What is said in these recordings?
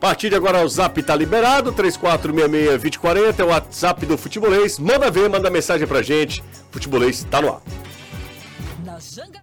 A partir de agora o zap tá liberado, 3466-2040, é o WhatsApp do Futebolês. Manda ver, manda mensagem pra gente. Futebolês tá no ar. Na Janga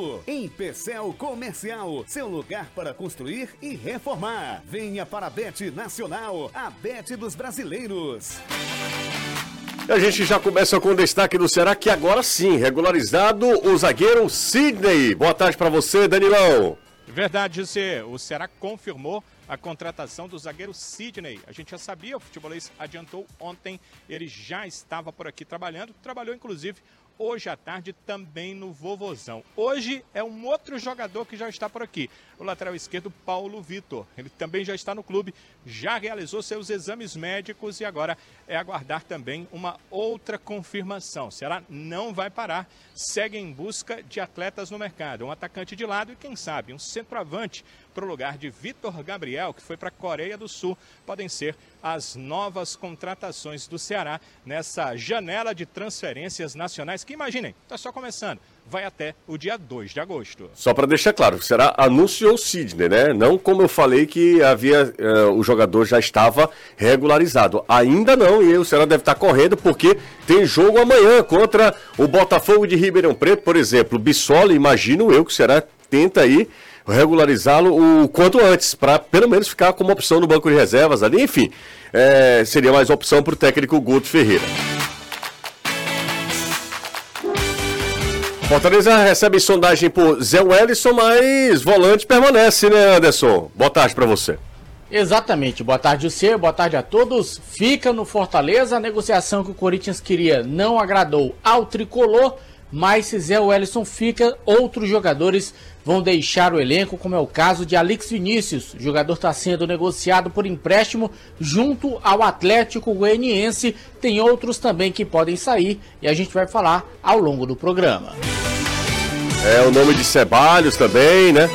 Em Pecel Comercial seu lugar para construir e reformar. Venha para a Bet Nacional, a Bet dos Brasileiros. A gente já começa com o destaque do Ceará, que agora sim, regularizado o zagueiro Sidney. Boa tarde para você, Danilão. Verdade, José. O Ceará confirmou a contratação do zagueiro Sidney. A gente já sabia, o futebolês adiantou ontem, ele já estava por aqui trabalhando, trabalhou inclusive hoje à tarde também no Vovozão. Hoje é um outro jogador que já está por aqui, o lateral esquerdo Paulo Vitor. Ele também já está no clube, já realizou seus exames médicos e agora é aguardar também uma outra confirmação. Será não vai parar, segue em busca de atletas no mercado, um atacante de lado e quem sabe um centroavante para o lugar de Vitor Gabriel, que foi para a Coreia do Sul. Podem ser as novas contratações do Ceará nessa janela de transferências nacionais que, imaginem, está só começando. Vai até o dia 2 de agosto. Só para deixar claro, o Ceará anunciou o Sidney, né? Não como eu falei que havia uh, o jogador já estava regularizado. Ainda não, e o Ceará deve estar correndo porque tem jogo amanhã contra o Botafogo de Ribeirão Preto, por exemplo. Bissoli, imagino eu que o Ceará tenta aí regularizá-lo o quanto antes, para pelo menos ficar como opção no banco de reservas ali. Enfim, é, seria mais opção para o técnico Guto Ferreira. Fortaleza recebe sondagem por Zé Wellison, mas volante permanece, né, Anderson? Boa tarde para você. Exatamente. Boa tarde, você. Boa tarde a todos. Fica no Fortaleza. A negociação que o Corinthians queria não agradou ao tricolor, mas se Zé Wellison fica, outros jogadores vão deixar o elenco, como é o caso de Alex Vinícius. O jogador está sendo negociado por empréstimo junto ao Atlético Goianiense. Tem outros também que podem sair e a gente vai falar ao longo do programa. É o nome de Ceballos também, né?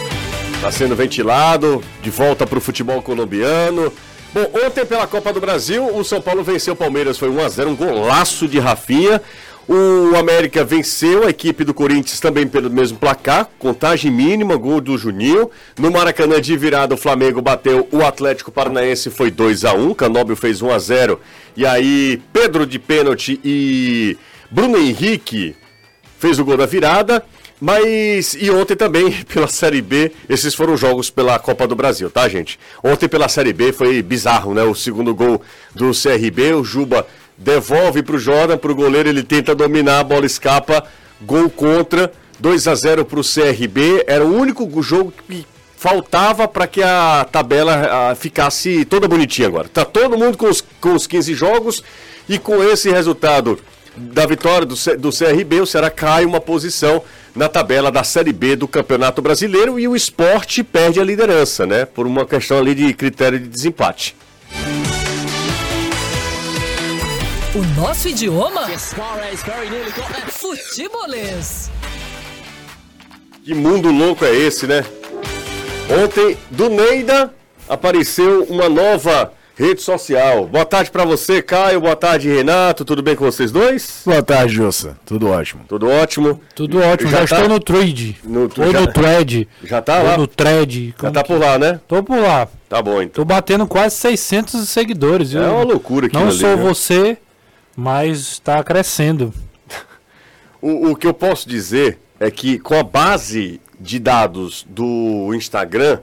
Está sendo ventilado, de volta para o futebol colombiano. Bom, ontem pela Copa do Brasil, o São Paulo venceu o Palmeiras, foi 1x0, um golaço de Rafinha. O América venceu a equipe do Corinthians também pelo mesmo placar, contagem mínima, gol do Juninho. No Maracanã de virada, o Flamengo bateu o Atlético Paranaense, foi 2 a 1 Canóbio fez 1 a 0 E aí, Pedro de pênalti e Bruno Henrique fez o gol da virada. Mas, e ontem também, pela Série B, esses foram jogos pela Copa do Brasil, tá, gente? Ontem pela Série B foi bizarro, né? O segundo gol do CRB, o Juba devolve para o Jordan, para o goleiro, ele tenta dominar, a bola escapa, gol contra, 2 a 0 para o CRB. Era o único jogo que faltava para que a tabela a, ficasse toda bonitinha agora. Tá todo mundo com os, com os 15 jogos e com esse resultado da vitória do, do CRB, o Ceará cai uma posição na tabela da Série B do Campeonato Brasileiro e o esporte perde a liderança, né? Por uma questão ali de critério de desempate. O nosso idioma? Futebolês. Que mundo louco é esse, né? Ontem, do Neida, apareceu uma nova rede social. Boa tarde para você, Caio. Boa tarde, Renato. Tudo bem com vocês dois? Boa tarde, Jussa. Tudo ótimo. Tudo ótimo. Tudo ótimo. Já, já tá... estou no thread. No, Ou já... no thread. Já tá lá? Ou no thread. Já tá por lá, né? Tô por lá. Tá bom, então. Tô batendo quase 600 seguidores. É uma loucura aqui. Não sou ali, você, mas está crescendo. o, o que eu posso dizer é que com a base de dados do Instagram,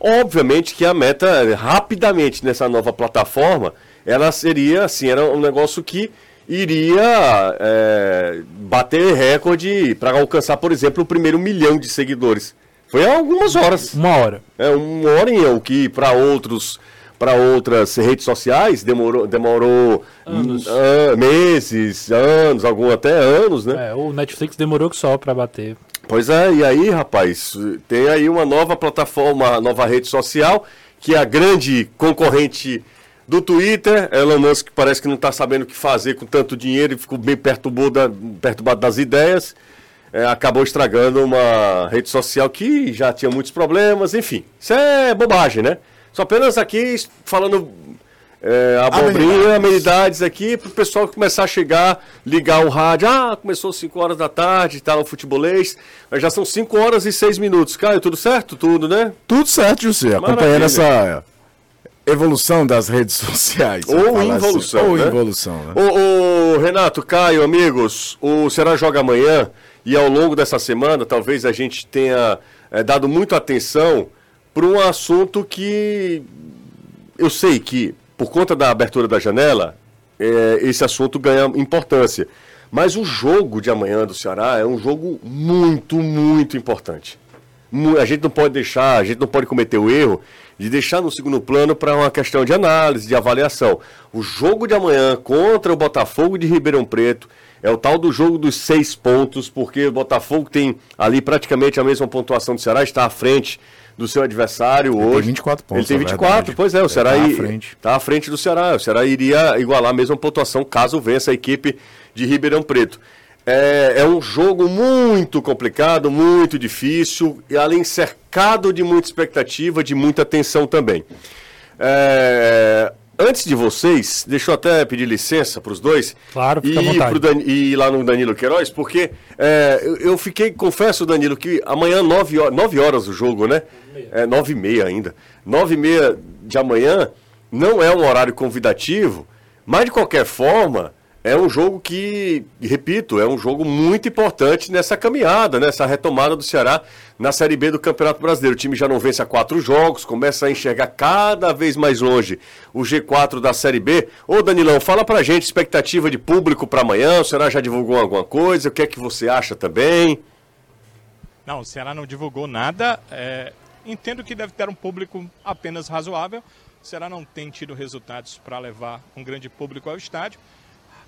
obviamente que a meta rapidamente nessa nova plataforma, ela seria assim, era um negócio que iria é, bater recorde para alcançar, por exemplo, o primeiro milhão de seguidores. Foi há algumas horas. Uma hora. É, uma hora em o que para outros para outras redes sociais demorou, demorou anos. Uh, meses, anos, algum até anos, né? É, o Netflix demorou que só para bater. Pois é, e aí, rapaz, tem aí uma nova plataforma, uma nova rede social que é a grande concorrente do Twitter. Elon Musk parece que não está sabendo o que fazer com tanto dinheiro e ficou bem perturbado, perturbado das ideias. É, acabou estragando uma rede social que já tinha muitos problemas, enfim. Isso é bobagem, né? Só apenas aqui falando é, abobrinha, amenidades aqui, para o pessoal começar a chegar, ligar o rádio. Ah, começou 5 horas da tarde, tá no futebolês. Mas já são 5 horas e 6 minutos. Caio, tudo certo? Tudo, né? Tudo certo, José. Acompanhando essa evolução das redes sociais. Ou assim. involução. Assim. Ou né? involução, né? Ô, ô, Renato, Caio, amigos, o Será joga amanhã e ao longo dessa semana talvez a gente tenha é, dado muita atenção para um assunto que eu sei que, por conta da abertura da janela, é, esse assunto ganha importância. Mas o jogo de amanhã do Ceará é um jogo muito, muito importante. A gente não pode deixar, a gente não pode cometer o erro de deixar no segundo plano para uma questão de análise, de avaliação. O jogo de amanhã contra o Botafogo de Ribeirão Preto é o tal do jogo dos seis pontos, porque o Botafogo tem ali praticamente a mesma pontuação do Ceará, está à frente do seu adversário ele hoje. Tem 24 pontos. Ele tem 24, verdade. pois é, o Ceará está à frente. Tá à frente do Ceará. O Ceará iria igualar a mesma pontuação caso vença a equipe de Ribeirão Preto. É, é, um jogo muito complicado, muito difícil, e além cercado de muita expectativa, de muita tensão também. É, antes de vocês, deixa eu até pedir licença para os dois. Claro, fica e, Dan, e ir lá no Danilo Queiroz, porque é, eu, eu, fiquei, confesso, Danilo, que amanhã, 9 horas, 9 horas o jogo, né? É 9 e meia ainda. 9 e meia de amanhã não é um horário convidativo, mas de qualquer forma é um jogo que, repito, é um jogo muito importante nessa caminhada, nessa retomada do Ceará na Série B do Campeonato Brasileiro. O time já não vence há quatro jogos, começa a enxergar cada vez mais longe o G4 da Série B. Ô Danilão, fala pra gente expectativa de público para amanhã. O Ceará já divulgou alguma coisa? O que é que você acha também? Não, o Ceará não divulgou nada. É... Entendo que deve ter um público apenas razoável. O Ceará não tem tido resultados para levar um grande público ao estádio.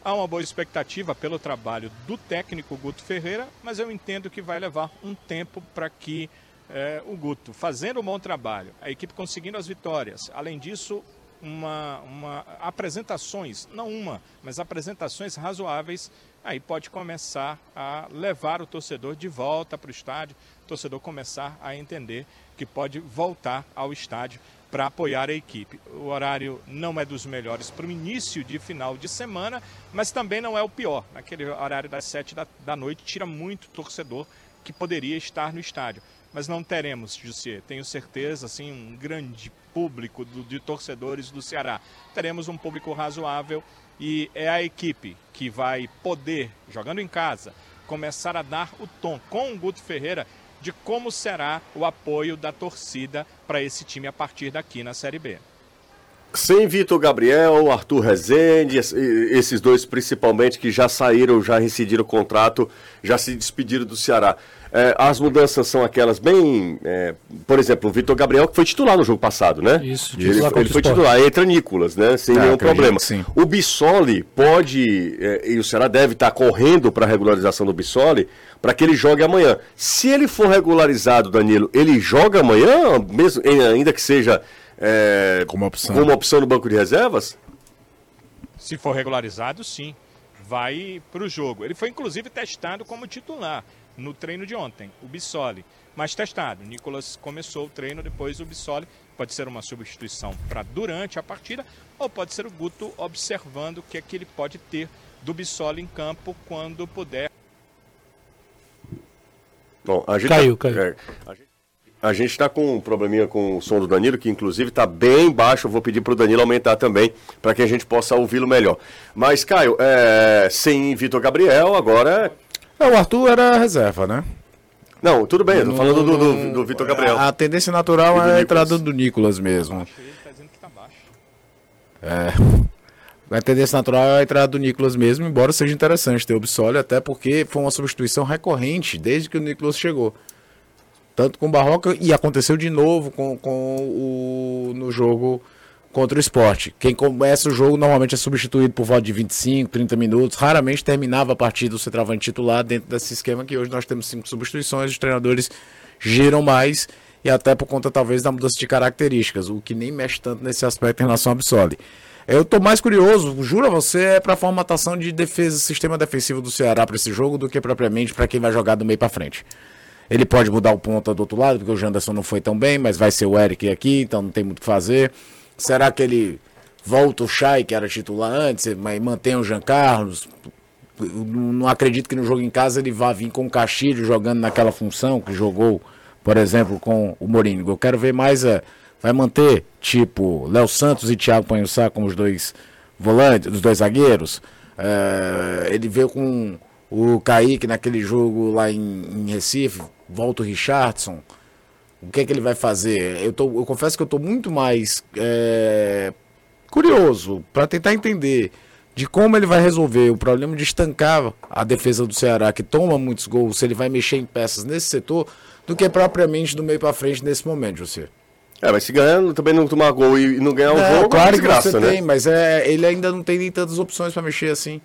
Há uma boa expectativa pelo trabalho do técnico Guto Ferreira, mas eu entendo que vai levar um tempo para que é, o Guto, fazendo um bom trabalho, a equipe conseguindo as vitórias, além disso, uma, uma apresentações, não uma, mas apresentações razoáveis, aí pode começar a levar o torcedor de volta para o estádio, o torcedor começar a entender que pode voltar ao estádio para apoiar a equipe. O horário não é dos melhores para o início de final de semana, mas também não é o pior. Naquele horário das sete da, da noite, tira muito torcedor que poderia estar no estádio. Mas não teremos, José, tenho certeza, assim, um grande público do, de torcedores do Ceará. Teremos um público razoável e é a equipe que vai poder, jogando em casa, começar a dar o tom com o Guto Ferreira de como será o apoio da torcida para esse time a partir daqui na Série B. Sem Vitor Gabriel, Arthur Rezende, esses dois principalmente que já saíram, já rescindiram o contrato, já se despediram do Ceará. É, as mudanças são aquelas bem. É, por exemplo, o Vitor Gabriel, que foi titular no jogo passado, né? Isso, ele, ele foi titular, entra Nicolas, né? Sem ah, nenhum problema. Sim. O Bissoli pode, é, e o Ceará deve estar correndo para a regularização do Bissoli, para que ele jogue amanhã. Se ele for regularizado, Danilo, ele joga amanhã, mesmo, ainda que seja é, como, opção. como opção no banco de reservas? Se for regularizado, sim. Vai para o jogo. Ele foi inclusive testado como titular no treino de ontem, o Bissoli. Mas testado. Nicolas começou o treino, depois o Bissoli. Pode ser uma substituição para durante a partida, ou pode ser o Guto observando o que é que ele pode ter do Bissoli em campo quando puder. Bom, a gente caiu, caiu. É, a gente está com um probleminha com o som do Danilo, que inclusive está bem baixo. Eu vou pedir para o Danilo aumentar também, para que a gente possa ouvi-lo melhor. Mas, Caio, é, sem Vitor Gabriel, agora é, o Arthur era reserva, né? Não, tudo bem, estou falando do, do, do Vitor Gabriel. A, tendência natural é a entrada do Nicolas mesmo. É. A tendência natural é a entrada do Nicolas mesmo, embora seja interessante ter o Bissoli, até porque foi uma substituição recorrente desde que o Nicolas chegou. Tanto com o Barroca e aconteceu de novo com, com o no jogo contra o esporte. Quem começa o jogo normalmente é substituído por volta de 25, 30 minutos. Raramente terminava a partida o centroavante titular dentro desse esquema que hoje nós temos cinco substituições, os treinadores giram mais e até por conta talvez da mudança de características, o que nem mexe tanto nesse aspecto em relação ao Absoli. Eu tô mais curioso, juro a você, é para formatação de defesa, sistema defensivo do Ceará para esse jogo do que propriamente para quem vai jogar do meio para frente. Ele pode mudar o ponta do outro lado, porque o Janderson não foi tão bem, mas vai ser o Eric aqui, então não tem muito o que fazer. Será que ele volta o Chay, que era titular antes, mas mantém o Jean Carlos? não acredito que no jogo em casa ele vá vir com o Castilho jogando naquela função que jogou, por exemplo, com o Mourinho. Eu quero ver mais a. Vai manter, tipo, Léo Santos e Thiago Panhussá como os dois volantes, os dois zagueiros. É, ele veio com o Kaique naquele jogo lá em, em Recife, volta o Richardson. O que é que ele vai fazer? Eu, tô, eu confesso que eu estou muito mais é, curioso para tentar entender de como ele vai resolver o problema de estancar a defesa do Ceará, que toma muitos gols, se ele vai mexer em peças nesse setor, do que propriamente do meio para frente nesse momento, José. É, mas se ganhar, também não tomar gol e não ganhar o é, jogo, claro é que você né? tem, mas é, ele ainda não tem nem tantas opções para mexer assim.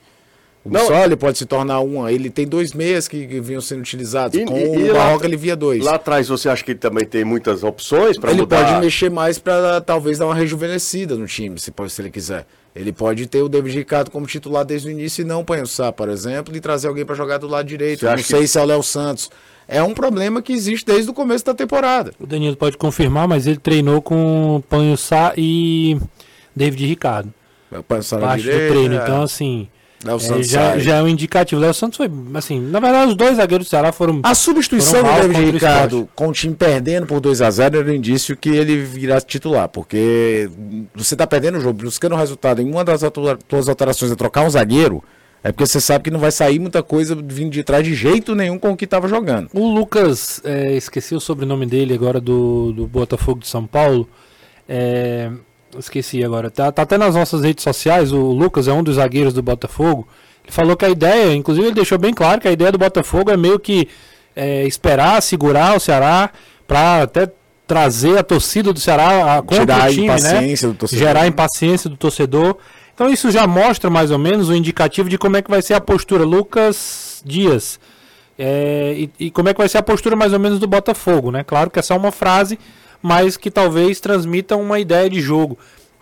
O Bissoli pode se tornar uma. Ele tem dois meias que, que vinham sendo utilizados. E, com e, o Barroca ele via dois. Lá atrás você acha que ele também tem muitas opções para mudar? Ele pode mexer mais para talvez dar uma rejuvenescida no time, se, pode, se ele quiser. Ele pode ter o David Ricardo como titular desde o início e não Panhussá, por exemplo, e trazer alguém para jogar do lado direito. Não sei que... se é o Léo Santos. É um problema que existe desde o começo da temporada. O Danilo pode confirmar, mas ele treinou com Panhussá e David Ricardo. É o Panhussá na direita, do treino. É. Então, assim, Léo Santos é, já, já, é um indicativo. Léo Santos foi, assim, na verdade, os dois zagueiros do Ceará foram. A substituição do David Ricardo com o time perdendo por 2 a 0 era um indício que ele virá titular, porque você está perdendo o jogo, buscando o resultado em uma das suas alterações é trocar um zagueiro. É porque você sabe que não vai sair muita coisa vindo de trás de jeito nenhum com o que estava jogando. O Lucas, é, esqueci o sobrenome dele agora do, do Botafogo de São Paulo. É, esqueci agora. Tá, tá até nas nossas redes sociais, o Lucas é um dos zagueiros do Botafogo. Ele falou que a ideia, inclusive ele deixou bem claro que a ideia do Botafogo é meio que é, esperar, segurar o Ceará para até trazer a torcida do Ceará a, contra o time, né? Gerar a impaciência do torcedor. Então isso já mostra mais ou menos o indicativo de como é que vai ser a postura. Lucas Dias. É, e, e, como é que vai ser a postura mais ou menos do Botafogo, né? Claro que é só uma frase, mas que talvez transmita uma ideia de jogo.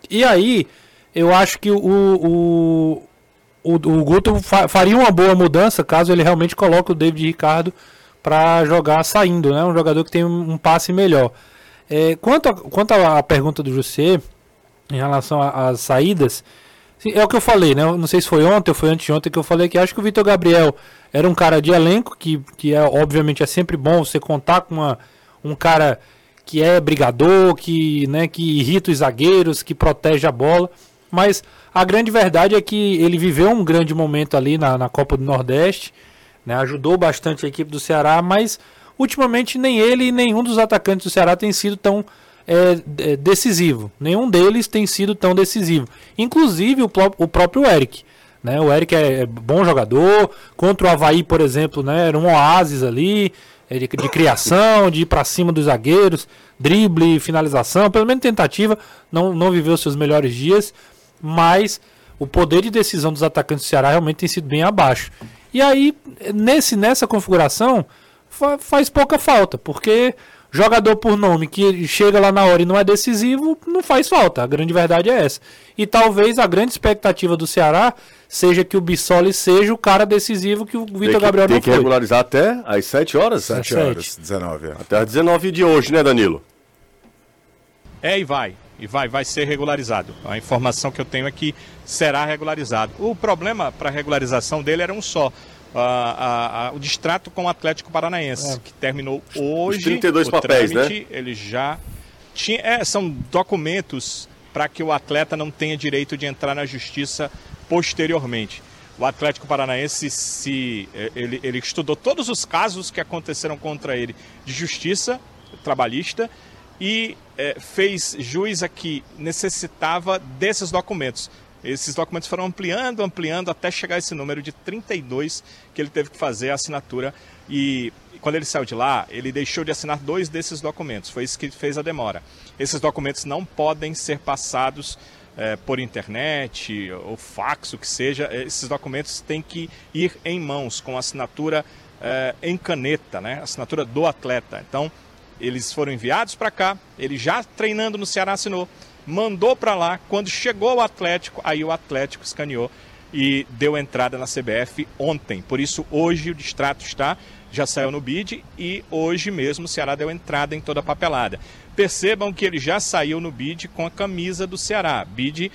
E aí, eu acho que o, o, o, o Guto fa faria uma boa mudança caso ele realmente coloque o David Ricardo para jogar saindo, né? Um jogador que tem um, passe melhor. É, quanto, a, quanto à pergunta do José, em relação às saídas, é o que eu falei, né? Não sei se foi ontem ou foi anteontem que eu falei que acho que o Vitor Gabriel era um cara de elenco, que, que é, obviamente é sempre bom você contar com uma, um cara que é brigador, que, né, que irrita os zagueiros, que protege a bola. Mas a grande verdade é que ele viveu um grande momento ali na, na Copa do Nordeste, né, ajudou bastante a equipe do Ceará, mas ultimamente nem ele e nenhum dos atacantes do Ceará tem sido tão é, é decisivo. Nenhum deles tem sido tão decisivo. Inclusive o, o próprio Eric. Né? O Eric é bom jogador. Contra o Havaí, por exemplo, né? era um oásis ali. É de, de criação, de ir para cima dos zagueiros, drible, finalização, pelo menos tentativa, não, não viveu seus melhores dias, mas o poder de decisão dos atacantes do Ceará realmente tem sido bem abaixo. E aí, nesse, nessa configuração, fa faz pouca falta, porque jogador por nome que chega lá na hora e não é decisivo, não faz falta. A grande verdade é essa. E talvez a grande expectativa do Ceará seja que o Bissoli seja o cara decisivo que o Vitor Gabriel não foi. Tem que regularizar até às 7 horas? 7 horas, 19. É. Até às 19 de hoje, né, Danilo? É, e vai. E vai, vai ser regularizado. A informação que eu tenho é que será regularizado. O problema para a regularização dele era um só a, a, o distrato com o Atlético Paranaense, é. que terminou hoje. Os 32 papéis, né? trâmite, né? Ele já tinha. É, são documentos para que o atleta não tenha direito de entrar na justiça posteriormente. O Atlético Paranaense se é, ele, ele estudou todos os casos que aconteceram contra ele de justiça trabalhista e é, fez juiz a que necessitava desses documentos. Esses documentos foram ampliando, ampliando, até chegar a esse número de 32 que ele teve que fazer a assinatura. E quando ele saiu de lá, ele deixou de assinar dois desses documentos. Foi isso que fez a demora. Esses documentos não podem ser passados é, por internet ou fax, o que seja. Esses documentos têm que ir em mãos, com assinatura é, em caneta, né? assinatura do atleta. Então, eles foram enviados para cá, ele já treinando no Ceará assinou, mandou para lá, quando chegou o Atlético, aí o Atlético escaneou e deu entrada na CBF ontem. Por isso, hoje o distrato está, já saiu no BID e hoje mesmo o Ceará deu entrada em toda a papelada. Percebam que ele já saiu no BID com a camisa do Ceará, BID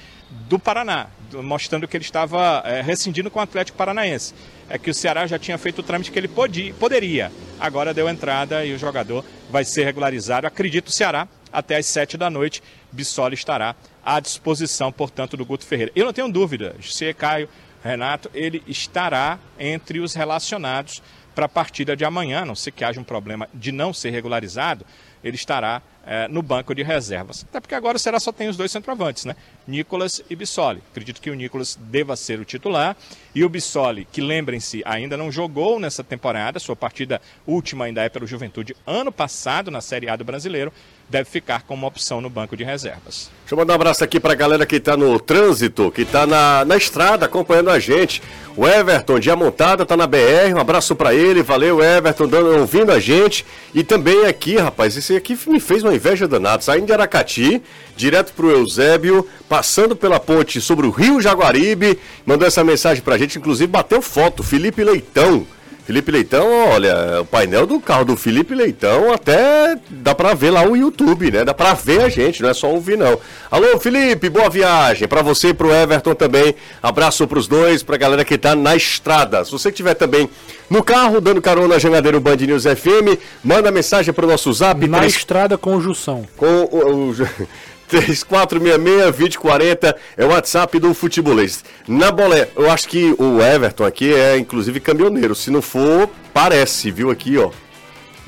do Paraná, mostrando que ele estava é, rescindindo com o Atlético Paranaense. É que o Ceará já tinha feito o trâmite que ele podia, poderia. Agora deu entrada e o jogador vai ser regularizado. Acredito o Ceará, até às sete da noite, Bissoli estará à disposição, portanto, do Guto Ferreira. Eu não tenho dúvida, se Caio, Renato, ele estará entre os relacionados para a partida de amanhã, não sei que haja um problema de não ser regularizado, ele estará é, no banco de reservas. Até porque agora o Ceará só tem os dois centroavantes, né? Nicolas e Bissoli. Acredito que o Nicolas deva ser o titular. E o Bissoli, que lembrem-se, ainda não jogou nessa temporada, sua partida última ainda é pelo Juventude ano passado na Série A do Brasileiro, deve ficar como opção no banco de reservas. Deixa eu mandar um abraço aqui para a galera que está no trânsito, que está na, na estrada acompanhando a gente. O Everton, dia montada, tá na BR. Um abraço para ele. Valeu, Everton, dando, ouvindo a gente. E também aqui, rapaz, esse aqui me fez uma inveja danada. Saindo de Aracati, direto pro Eusébio, passando pela ponte sobre o Rio Jaguaribe, mandou essa mensagem pra gente, inclusive bateu foto. Felipe Leitão. Felipe Leitão, olha, o painel do carro do Felipe Leitão até dá pra ver lá o YouTube, né? Dá pra ver a gente, não é só ouvir não. Alô, Felipe, boa viagem. Pra você e pro Everton também. Abraço pros dois, pra galera que tá na estrada. Se você estiver também no carro, dando carona na Jangadeiro Band News FM, manda mensagem pro nosso zap. Na estrada com Jussão. Com o... o 3466-2040 é o WhatsApp do Futebolês. Na bolé, eu acho que o Everton aqui é inclusive caminhoneiro. Se não for, parece, viu aqui, ó.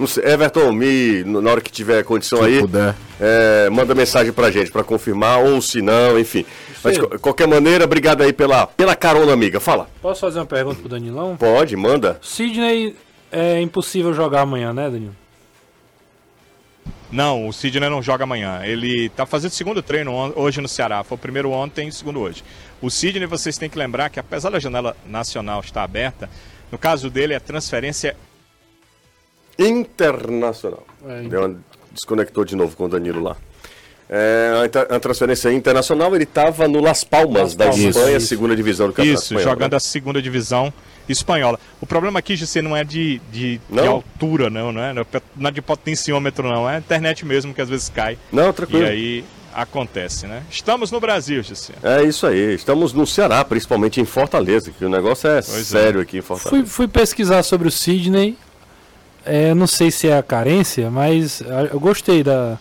Sei, Everton, me, na hora que tiver condição se aí, é, manda mensagem pra gente para confirmar, ou se não, enfim. Mas de qualquer maneira, obrigado aí pela, pela carona, amiga. Fala. Posso fazer uma pergunta pro Danilão? Pode, manda. Sidney é impossível jogar amanhã, né, Danilo? Não, o Sidney não joga amanhã. Ele está fazendo segundo treino hoje no Ceará. Foi o primeiro ontem e segundo hoje. O Sidney, vocês têm que lembrar que apesar da janela nacional estar aberta, no caso dele é transferência internacional. É, Deu uma... Desconectou de novo com o Danilo lá. É, a transferência internacional, ele estava no Las Palmas, Las Palmas da Espanha, isso. segunda divisão do Campeonato Isso, Espanhol, jogando né? a segunda divisão espanhola. O problema aqui, Gissê, não é de, de, de, altura, não, não é? Não é de potenciômetro, não. É a internet mesmo que às vezes cai. Não, tranquilo. E aí acontece, né? Estamos no Brasil, Gissê. É isso aí. Estamos no Ceará, principalmente em Fortaleza, que o negócio é pois é. sério é. aqui em Fortaleza. Fui, fui pesquisar sobre o Sidney. É, não sei se é a carência, mas eu gostei da,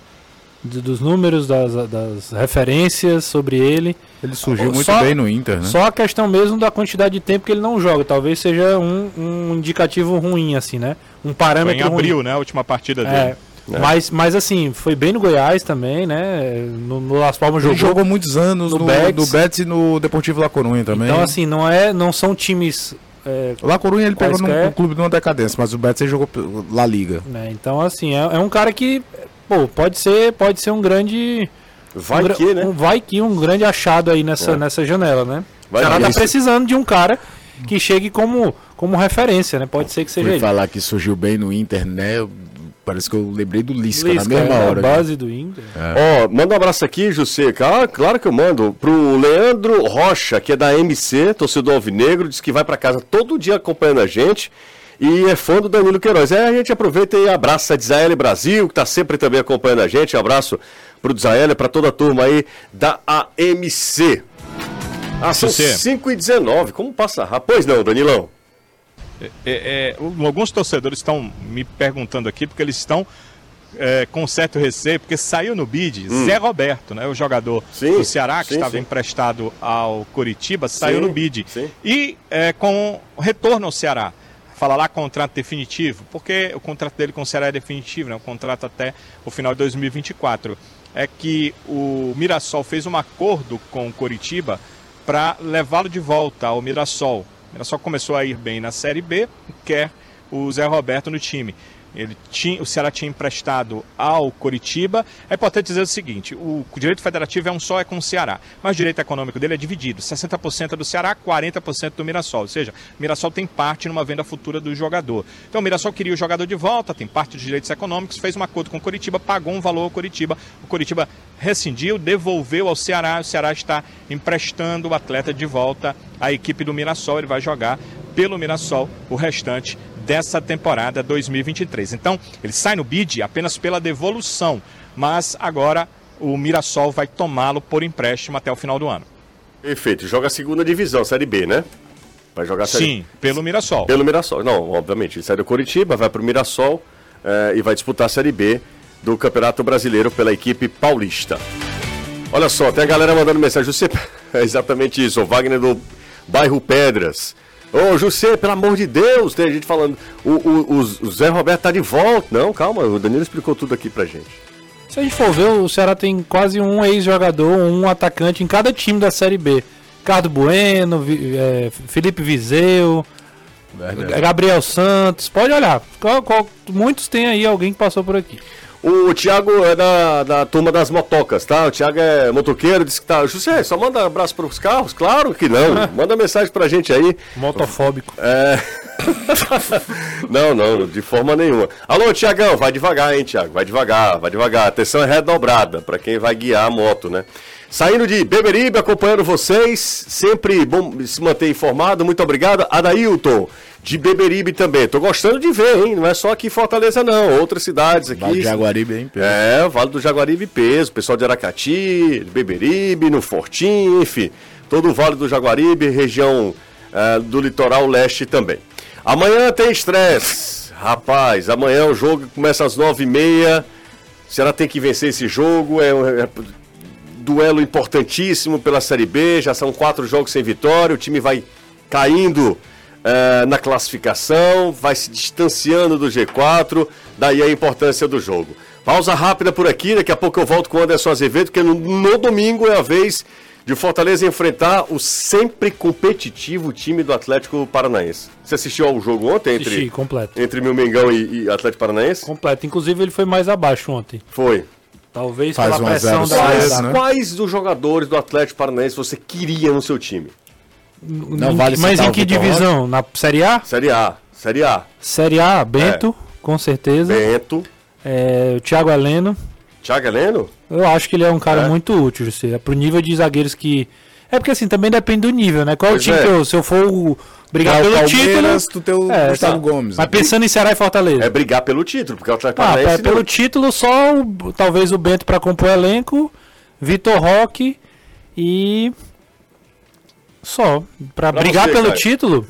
dos números, das, das referências sobre ele. Ele surgiu muito bem no Inter, né? Só a questão mesmo da quantidade de tempo que ele não joga. Talvez seja um, um indicativo ruim, assim, né? Um parâmetro Foi em abril, ruim. né? A última partida dele. É. É. Mas, mas assim, foi bem no Goiás também, né? No, no Las Palmas jogou. Ele jogou muitos anos no, no Betis. no Betis e no Deportivo La Coruña também. Então, assim, não, é, não são times. É, La Coruña ele pegou no, no clube de uma decadência, mas o Betis ele jogou La Liga. É, então, assim, é, é um cara que pô, pode ser, pode ser um grande. Vai um, que, né? Um, vai que um grande achado aí nessa, é. nessa janela, né? Vai o cara tá precisando de um cara que chegue como, como referência, né? Pode ser que seja Fui ele. falar que surgiu bem no Inter, né? Parece que eu lembrei do Lisca, Lisca na mesma é, hora. A base do Inter. É. Ó, manda um abraço aqui, José. Claro, claro que eu mando. Pro Leandro Rocha, que é da MC, torcedor alvinegro, diz que vai para casa todo dia acompanhando a gente e é fã do Danilo Queiroz. É, a gente aproveita e abraça a Dizael Brasil, que está sempre também acompanhando a gente. Um abraço pro Dizael, para toda a turma aí da AMC. Ah, são 5 e 19 como passa rápido? Pois não, Danilão. É, é, é alguns torcedores estão me perguntando aqui, porque eles estão é, com certo receio, porque saiu no bid hum. Zé Roberto, né, o jogador sim, do Ceará, que sim, estava sim. emprestado ao Curitiba, saiu no bid. E é, com retorno ao Ceará fala lá contrato definitivo, porque o contrato dele com o Ceará é definitivo, né? um contrato até o final de 2024. É que o Mirassol fez um acordo com o Coritiba para levá-lo de volta ao Mirassol. O Mirassol começou a ir bem na Série B, quer o Zé Roberto no time. Ele tinha, o Ceará tinha emprestado ao Coritiba. É importante dizer o seguinte: o direito federativo é um só, é com o Ceará, mas o direito econômico dele é dividido: 60% é do Ceará, 40% do Mirassol. Ou seja, o Mirassol tem parte numa venda futura do jogador. Então o Mirassol queria o jogador de volta, tem parte dos direitos econômicos, fez um acordo com o Coritiba, pagou um valor ao Coritiba. O Coritiba rescindiu, devolveu ao Ceará. O Ceará está emprestando o atleta de volta à equipe do Mirassol. Ele vai jogar pelo Mirassol o restante dessa temporada 2023. Então, ele sai no bid apenas pela devolução, mas agora o Mirassol vai tomá-lo por empréstimo até o final do ano. Perfeito. Joga a segunda divisão, Série B, né? Vai jogar a série... Sim, pelo Mirassol. Pelo Mirassol. Não, obviamente. Ele sai do Curitiba, vai para o Mirassol eh, e vai disputar a Série B do Campeonato Brasileiro pela equipe paulista. Olha só, tem a galera mandando mensagem. Você... É exatamente isso. O Wagner do bairro Pedras. Ô, José, pelo amor de Deus, tem gente falando. O, o, o Zé Roberto tá de volta. Não, calma, o Danilo explicou tudo aqui pra gente. Se a gente for ver, o Ceará tem quase um ex-jogador, um atacante em cada time da Série B. Ricardo Bueno, é, Felipe Vizeu, Gabriel Santos. Pode olhar. Qual- qual- muitos têm aí alguém que passou por aqui. O Thiago é da, da turma das motocas, tá? O Thiago é motoqueiro, disse que tá. José, só manda abraço pros carros? Claro que não. Manda mensagem pra gente aí. Motofóbico. É. não, não, de forma nenhuma. Alô, Tiagão, vai devagar, hein, Tiago? Vai devagar, vai devagar. Atenção é redobrada para quem vai guiar a moto, né? Saindo de Beberibe, acompanhando vocês, sempre bom se manter informado. Muito obrigado. Adailton, de Beberibe também. Tô gostando de ver, hein? Não é só aqui em Fortaleza, não. Outras cidades aqui. Vale do Jaguaribe, hein, Pedro? É, Vale do Jaguaribe peso, pessoal de Aracati, Beberibe, no Fortinho, enfim, todo o Vale do Jaguaribe, região eh, do litoral leste também. Amanhã tem estresse, rapaz, amanhã o jogo começa às nove e meia, o Ceará tem que vencer esse jogo, é um é duelo importantíssimo pela Série B, já são quatro jogos sem vitória, o time vai caindo eh, na classificação, vai se distanciando do G4, daí a importância do jogo. Pausa rápida por aqui, daqui a pouco eu volto com o Anderson Azevedo, porque no, no domingo é a vez de Fortaleza enfrentar o sempre competitivo time do Atlético Paranaense. Você assistiu ao jogo ontem entre, Assisti, completo. entre Milmengão e, e Atlético Paranaense? Completo. Inclusive, ele foi mais abaixo ontem. Foi. Talvez Faz pela pressão da. Quais, né? quais dos jogadores do Atlético Paranaense você queria no seu time? Não vale Mas em que divisão? Na Série A? Série A. Série A. Série A, Bento, com certeza. Bento. É, o Thiago Heleno. Thiago Heleno? Eu acho que ele é um cara É? muito útil, José. É pro nível de zagueiros que. É porque assim, também depende do nível, né? Qual Pois o time é. que eu. Se eu for o- brigar pelo título. tu tem o É, Gustavo tá. Gomes. Mas né? pensando em Ceará e Fortaleza. É brigar pelo título, porque o Atlético Ah, é, pelo não- título, só o- talvez o Bento pra compor o elenco, Vitor Roque e. Só. Pra, Pra brigar você, pelo Caio. título,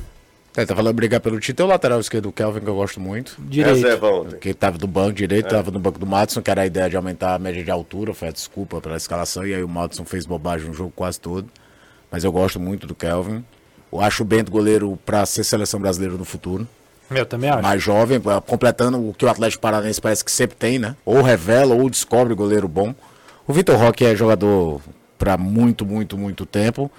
É, tá falando brigar pelo título, é o lateral esquerdo do Kelvin, que eu gosto muito. direito. Reserva ontem. Que tava do banco direito, tava no banco do Madison, que era a ideia de aumentar a média de altura, foi a desculpa pela escalação, e aí o Madison fez bobagem no jogo quase todo. Mas eu gosto muito do Kelvin. Eu acho o Bento goleiro pra ser seleção brasileira no futuro. Eu também acho. Mais jovem, eh, completando o que o Atlético Paranaense parece que sempre tem, né? Ou revela ou descobre goleiro bom. O Vitor Roque é jogador pra muito, muito, muito tempo,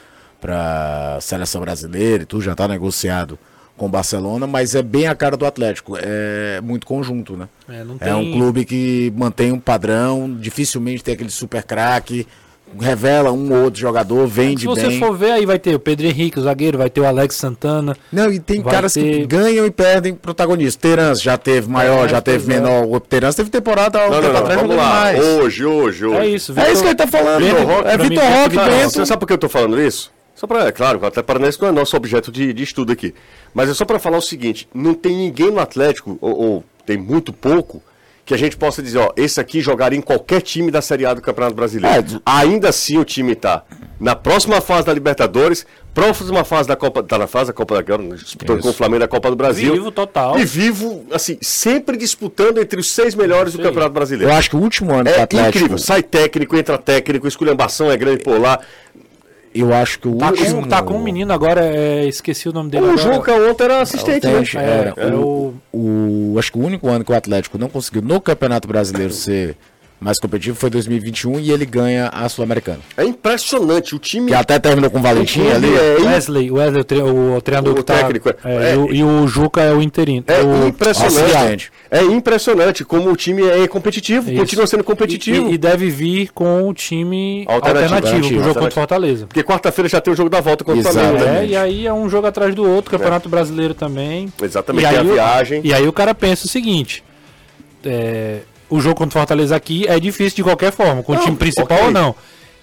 pra seleção brasileira e tudo, já tá negociado com o Barcelona, mas é bem a cara do Atlético, é muito conjunto, né? É, não É um tem- clube que mantém um padrão, dificilmente tem aquele super craque, revela um ou outro jogador, vende Se você bem. for ver, aí vai ter o Pedro Henrique, o zagueiro, vai ter o Alex Santana. Não, e tem caras que ter- ganham e perdem protagonistas. Terans já teve maior, É, já teve é. menor. O Terans teve temporada há um Não, tempo não, não, atrás vamos lá. mais. Hoje, hoje, hoje. É isso, É isso que ele tá falando. Vitor Roque, é Vitor Roque, Não, Bento. você sabe por que eu tô falando isso? Só pra, é claro, Atlético Paranaense não é nosso objeto de, de estudo aqui. Mas é só pra falar o seguinte: não tem ninguém no Atlético, ou, ou tem muito pouco, que a gente possa dizer, ó, esse aqui jogaria em qualquer time da Série A do Campeonato Brasileiro. É, do- Ainda assim o time tá na próxima fase da Libertadores, próxima fase da Copa. Tá na fase da Copa da disputando Isso. com o Flamengo da Copa do Brasil. Vivo total. E vivo, assim, sempre disputando entre os seis melhores do aí. Campeonato Brasileiro. Eu acho que o último ano do É Atlético. incrível, sai técnico, entra técnico, esculhambação é grande por lá. Eu acho que o Tá último. com, tá com um menino agora, é, esqueci o nome dele O agora. Juca ontem era assistente, né? Teste, É, era. é o... o, acho que o único ano que o Atlético não conseguiu no Campeonato Brasileiro ser mais competitivo foi 2021 e ele ganha a Sul-Americana. É impressionante. O time. Que até terminou com o Valentim ali. é, Wesley, Wesley o, tre- o treinador O que tá, técnico, é. é, É, e, o, e o Juca é o interino. é o, impressionante. É impressionante como o time é competitivo, Isso. continua sendo competitivo. E, e deve vir com o time Alternativo, alternativo, pro alternativo, jogo contra o. Fortaleza. Porque quarta-feira já tem o jogo da volta contra o né? É, e aí é um jogo atrás do outro, Campeonato Brasileiro também. Exatamente, E tem aí, a viagem. E aí o cara pensa o seguinte: é, o jogo contra o Fortaleza aqui é difícil de qualquer forma, com Não, o time principal ok. ou não.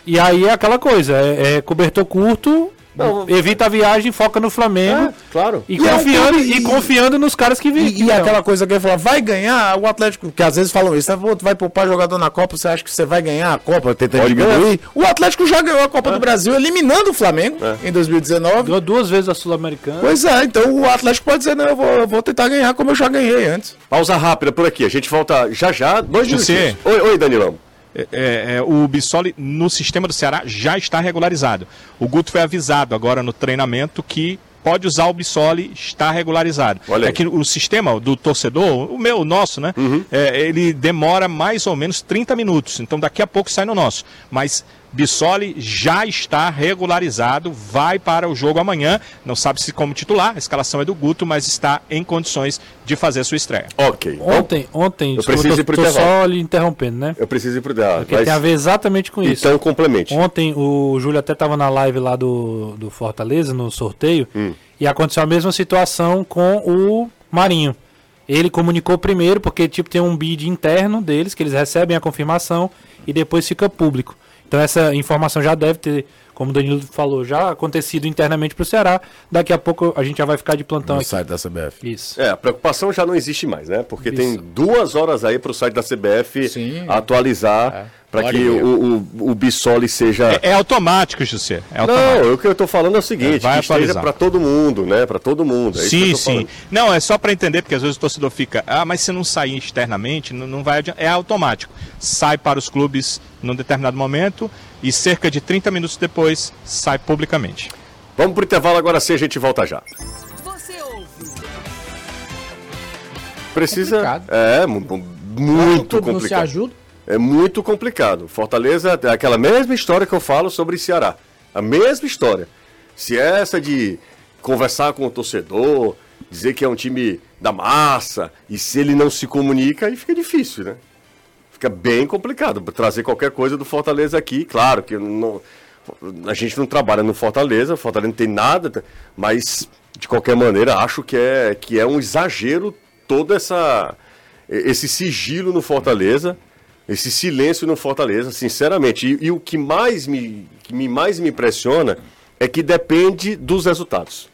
E aí é aquela coisa, é, é cobertor curto, Não, evita a viagem, foca no Flamengo. É, claro. E, E é confiando, clube- e confiando nos caras que vêm. E, e aquela coisa que ele fala, vai ganhar o Atlético, que às vezes falam isso, né? Tu vai poupar jogador na Copa, você acha que você vai ganhar a Copa, tentando diminuir. O Atlético já ganhou a Copa do Brasil, eliminando o Flamengo em 2019. Ganhou duas vezes a Sul-Americana. Pois é, então o Atlético pode dizer, não, eu vou, eu vou tentar ganhar como eu já ganhei antes. Pausa rápida por aqui. A gente volta já já. Dois José. minutinhos. Oi, oi, Danilão. É, é, o Bissoli no sistema do Ceará já está regularizado. O Guto foi avisado agora no treinamento que pode usar o Bissoli, está regularizado. Olha aí. é que o sistema do torcedor, o meu, o nosso, né? Uhum. é, ele demora mais ou menos 30 minutos. Então daqui a pouco sai no nosso. Mas Bissoli já está regularizado, vai para o jogo amanhã. Não sabe se como titular, a escalação é do Guto, mas está em condições de fazer a sua estreia. Ok. Ontem, ontem, Eu desculpa, preciso ir pro tô intervalo. só lhe interrompendo, né? Eu preciso ir pro dela. Porque tem a ver exatamente com isso. Então, complemente. Ontem o Júlio até estava na live lá do, do Fortaleza, no sorteio, Hum. e aconteceu a mesma situação com o Marinho. Ele comunicou primeiro, porque tipo tem um bid interno deles, que eles recebem a confirmação e depois fica público. Então essa informação já deve ter, como o Danilo falou, já acontecido internamente para o Ceará. Daqui a pouco a gente já vai ficar de plantão No aqui. site da CBF. Isso. É, a preocupação já não existe mais, né? Porque Isso. tem duas horas aí pro site da CBF Sim. atualizar É. para que o, o, o Bissoli seja. É, é automático, José. É automático. Não, o que eu tô falando é o seguinte, É, vai que esteja para todo mundo, né? Para todo mundo. É Sim, sim. falando. Não, é só para entender, porque às vezes o torcedor fica, ah, mas se não sair externamente, não, não vai adiantar. É automático. Sai para os clubes num determinado momento e cerca de 30 minutos depois sai publicamente. Vamos pro intervalo agora sim, a gente volta já. Você ouve Precisa. Complicado. É, mu- muito Tudo não se complicado. ajuda. É muito complicado. Fortaleza é aquela mesma história que eu falo sobre Ceará. A mesma história. Se é essa de conversar com o torcedor, dizer que é um time da massa, e se ele não se comunica, aí fica difícil, né? Fica bem complicado trazer qualquer coisa do Fortaleza aqui. Claro que não- a gente não trabalha no Fortaleza, Fortaleza não tem nada, mas de qualquer maneira acho que é, que é um exagero todo essa, esse sigilo no Fortaleza, esse silêncio no Fortaleza, sinceramente. E, e o que mais me, que me mais me impressiona é que depende dos resultados.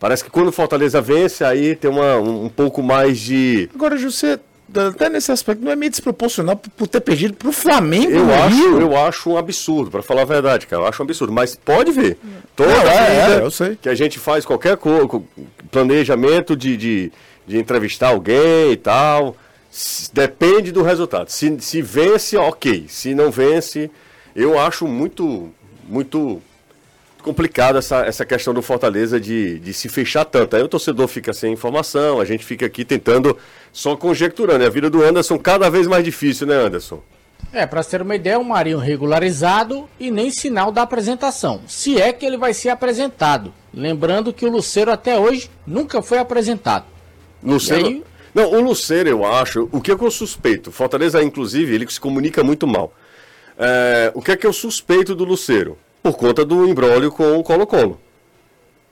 Parece que quando o Fortaleza vence, aí tem uma, um, um pouco mais de. Agora, José, até nesse aspecto, não é meio desproporcional por, por ter perdido pro Flamengo Eu acho, Rio? eu acho um absurdo, pra falar a verdade, cara. Eu acho um absurdo. Mas pode ver. Toda Não, é, vida é, eu sei. que a gente faz qualquer co planejamento de, de, de entrevistar alguém e tal, depende do resultado. Se, se vence, ok. Se não vence, eu acho muito, muito complicado essa, essa questão do Fortaleza de, de se fechar tanto. Aí o torcedor fica sem informação, a gente fica aqui tentando só conjecturando. E a vida do Anderson cada vez mais difícil, né, Anderson? É, pra ter uma ideia, o Marinho regularizado e nem sinal da apresentação. Se é que ele vai ser apresentado. Lembrando que o Luceiro até hoje nunca foi apresentado. E aí? Não, o Luceiro, eu acho. O que, é que eu suspeito? Fortaleza, inclusive, ele se comunica muito mal. É, o que é que eu suspeito do Luceiro? Por conta do embrólio com o Colo-Colo.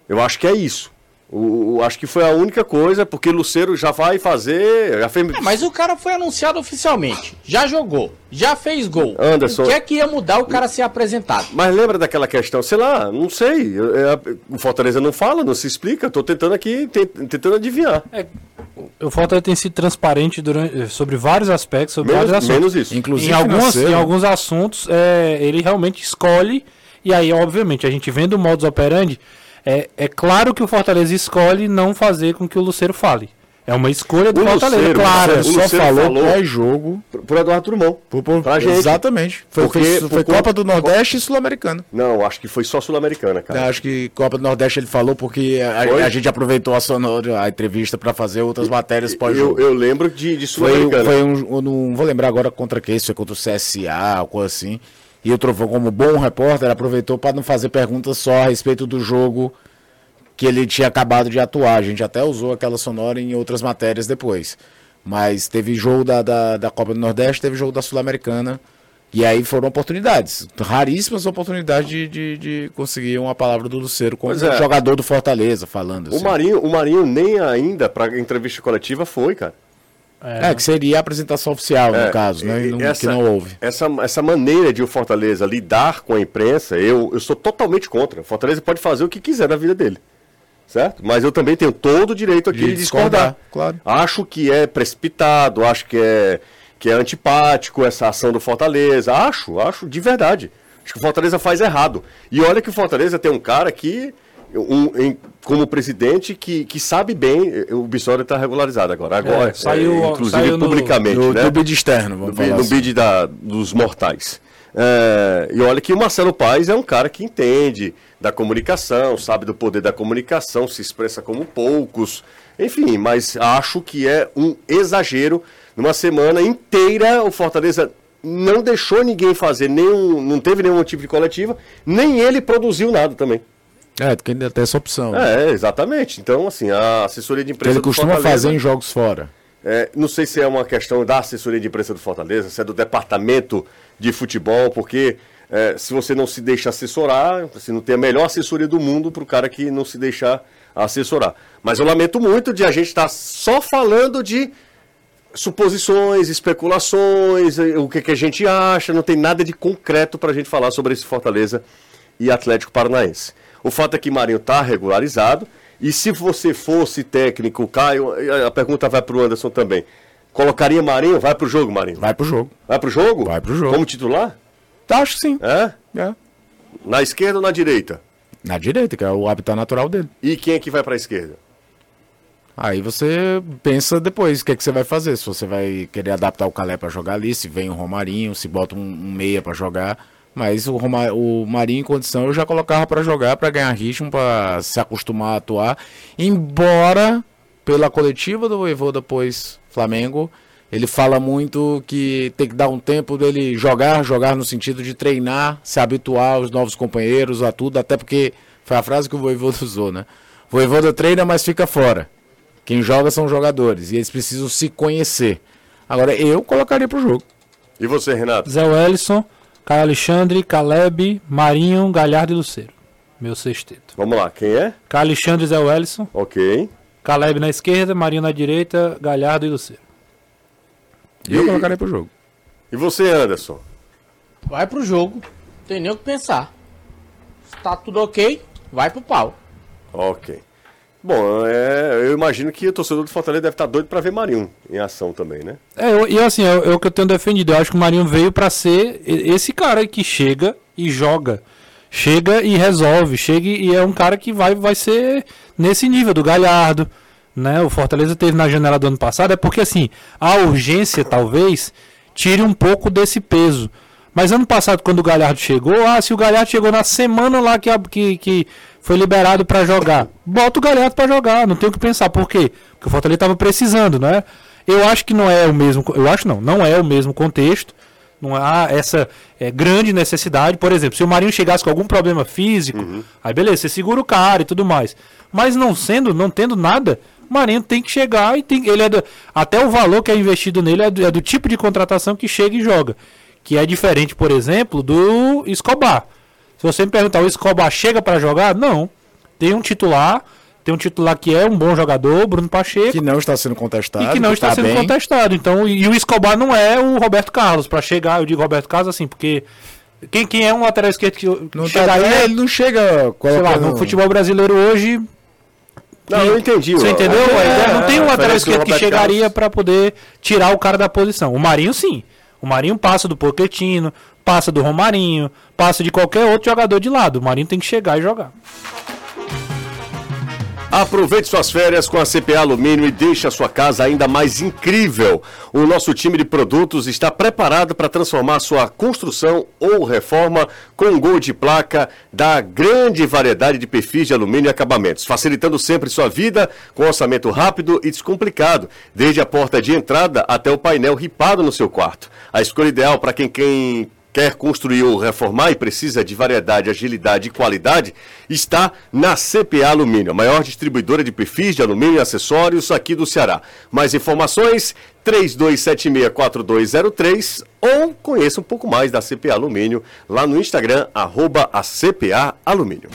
Eu acho que é isso. O, o- acho que foi a única coisa, porque Luceiro já vai fazer. Já fez... Mas o cara foi anunciado oficialmente. Já jogou, já fez gol. Anderson- O que é que ia mudar o cara ser apresentado? Mas lembra daquela questão, sei lá, não sei. é, o Fortaleza não fala, não se explica. Estou tentando aqui, te- tentando adivinhar. O Fortaleza tem sido transparente durante, sobre vários aspectos, sobre Menos, vários assuntos. menos isso. Inclusive em, algumas, financeiro. em alguns assuntos, é, ele realmente escolhe, e aí, obviamente, a gente vendo o modus operandi, é, é claro que o Fortaleza escolhe não fazer com que o Luceiro fale. É uma escolha do O Fortaleza, claro. Ele só falou falou- pós-jogo. Por, por Eduardo Drummond. Por, por, Pra gente. Exatamente. Foi, Porque- foi, foi Copa do Nordeste e Sul-Americana. Não, acho que foi só Sul-Americana, cara. Eu Acho que Copa do Nordeste ele falou porque Foi? a, a gente aproveitou a sonora, a entrevista para fazer outras matérias eu, pós-jogo. eu lembro de, de Foi, Sul-Americana. foi um, eu não vou lembrar agora contra quem, se foi contra o CSA ou coisa assim. E o Trovão, como bom repórter, aproveitou para não fazer perguntas só a respeito do jogo que ele tinha acabado de atuar. A gente até usou aquela sonora em outras matérias depois. Mas teve jogo da, da, da Copa do Nordeste, teve jogo da Sul-Americana. E aí foram oportunidades. Raríssimas oportunidades de, de, de conseguir uma palavra do Luceiro como é. jogador do Fortaleza, falando O assim. Marinho, o Marinho nem ainda pra entrevista coletiva foi, cara. É, que seria a apresentação oficial, É, no caso, né? e- E não- essa- que não houve. Essa, essa maneira de o Fortaleza lidar com a imprensa, eu, eu sou totalmente contra. O Fortaleza pode fazer o que quiser na vida dele. Certo? Mas eu também tenho todo o direito aqui de, De discordar. discordar, claro. Acho que é precipitado, acho que é, que é antipático essa ação do Fortaleza. Acho, acho de verdade. Acho que o Fortaleza faz errado. E olha que o Fortaleza tem um cara que, um, em- como presidente, que, que sabe bem. O Bissoli está regularizado agora. Agora, É, saiu- inclusive saiu no- publicamente. No, né? no bid externo, no, vamos bi- falar no assim. bid da, dos mortais. É, e olha que o Marcelo Paes é um cara que entende da comunicação, sabe do poder da comunicação, se expressa como poucos. Enfim, mas acho que é um exagero. Numa semana inteira, o Fortaleza não deixou ninguém fazer nenhum. não teve nenhum tipo de coletiva, nem ele produziu nada também. É, porque ainda tem essa opção. É, exatamente. Então, assim, a assessoria de que imprensa ele do costuma Fortaleza- fazer em jogos fora. é, não sei se é uma questão da assessoria de imprensa do Fortaleza, se é do departamento de futebol, porque é, se você não se deixa assessorar, você não tem a melhor assessoria do mundo para o cara que não se deixar assessorar. Mas eu lamento muito de a gente estar só falando de suposições, especulações, eh, o que, que a gente acha, não tem nada de concreto para a gente falar sobre esse Fortaleza e Atlético Paranaense. O fato é que Marinho está regularizado, e se você fosse técnico, Caio, a pergunta vai para o Anderson também. Colocaria Marinho? Vai pro jogo, Marinho. Vai pro jogo. Vai pro jogo? Vai pro jogo. Como titular? Acho que sim. É? É. Na esquerda ou na direita? Na direita, que é o habitat natural dele. E quem é que vai para a esquerda? Aí você pensa depois o que, é que você vai fazer. Se você vai querer adaptar o Calé pra jogar ali, se vem o Romarinho, se bota um, um meia pra jogar. Mas o, Roma, o Marinho em condição eu já colocava pra jogar, pra ganhar ritmo, pra se acostumar a atuar. Embora, pela coletiva do Voivoda depois Flamengo, ele fala muito que tem que dar um tempo dele jogar, jogar no sentido de treinar, se habituar aos novos companheiros, a tudo, até porque foi a frase que o Voivoda usou, né? O Voivoda treina, mas fica fora. Quem joga são os jogadores e eles precisam se conhecer. Agora, eu colocaria pro jogo. E você, Renato? Zé Wellison, Caio Alexandre, Caleb, Marinho, Galhardo e Luceiro. Meu sexteto. Vamos lá, quem é? Caio Alexandre e Zé Wellison, Ok. Caleb na esquerda, Marinho na direita, Galhardo e Luceiro. Eu E- colocaria pro jogo. E você, Anderson? Vai pro jogo, tem nem o que pensar. Se tá tudo ok, vai pro pau. Ok. Bom, é, eu imagino que o torcedor do Fortaleza deve estar doido para ver Marinho em ação também, né? É, eu- e assim, é, é o que eu tenho defendido. Eu acho que o Marinho veio pra ser esse cara que chega e joga. Chega e resolve. Chega e é um cara que vai, vai ser nesse nível do Galhardo. Né? O Fortaleza teve na janela do ano passado. É porque assim, a urgência talvez tire um pouco desse peso. Mas ano passado, quando o Galhardo chegou, ah, se o Galhardo chegou na semana lá que, que, que foi liberado pra jogar, bota o Galhardo pra jogar, não tem o que pensar. Por quê? Porque o Fortaleza tava precisando, né? Eu acho que não é o mesmo, eu acho não, não é o mesmo contexto. Não há essa é, grande necessidade. Por exemplo, se o Marinho chegasse com algum problema físico, aí beleza, você segura o cara e tudo mais. Mas não sendo, não tendo nada, o Marinho tem que chegar e tem, ele é do- até o valor que é investido nele é do, é do tipo de contratação que chega e joga. Que é diferente, por exemplo, do Escobar. Se você me perguntar, o Escobar chega para jogar? Não. Tem um titular, tem um titular que é um bom jogador, Bruno Pacheco. Que não está sendo contestado. E que não está tá sendo bem. contestado. Então, e, e o Escobar não é o Roberto Carlos para chegar. Eu digo Roberto Carlos assim, porque quem, quem é um lateral esquerdo que Não tá, chegaria, é, ele não chega sei lá, no futebol brasileiro hoje, Não, eu entendi. você entendeu? É, ideia não tem um lateral esquerdo que Roberto chegaria para poder tirar o cara da posição. O Marinho sim. O Marinho passa do Pochettino, passa do Romarinho, passa de qualquer outro jogador de lado. O Marinho tem que chegar e jogar. Aproveite suas férias com a CPA Alumínio e deixe a sua casa ainda mais incrível. O nosso time de produtos está preparado para transformar sua construção ou reforma com um gol de placa da grande variedade de perfis de alumínio e acabamentos, facilitando sempre sua vida com orçamento rápido e descomplicado, desde a porta de entrada até o painel ripado no seu quarto. A escolha ideal para quem, quem quer construir ou reformar e precisa de variedade, agilidade e qualidade, está na CPA Alumínio, a maior distribuidora de perfis de alumínio e acessórios aqui do Ceará. Mais informações, 32764203 ou conheça um pouco mais da CPA Alumínio lá no Instagram, arroba a CPA Alumínio.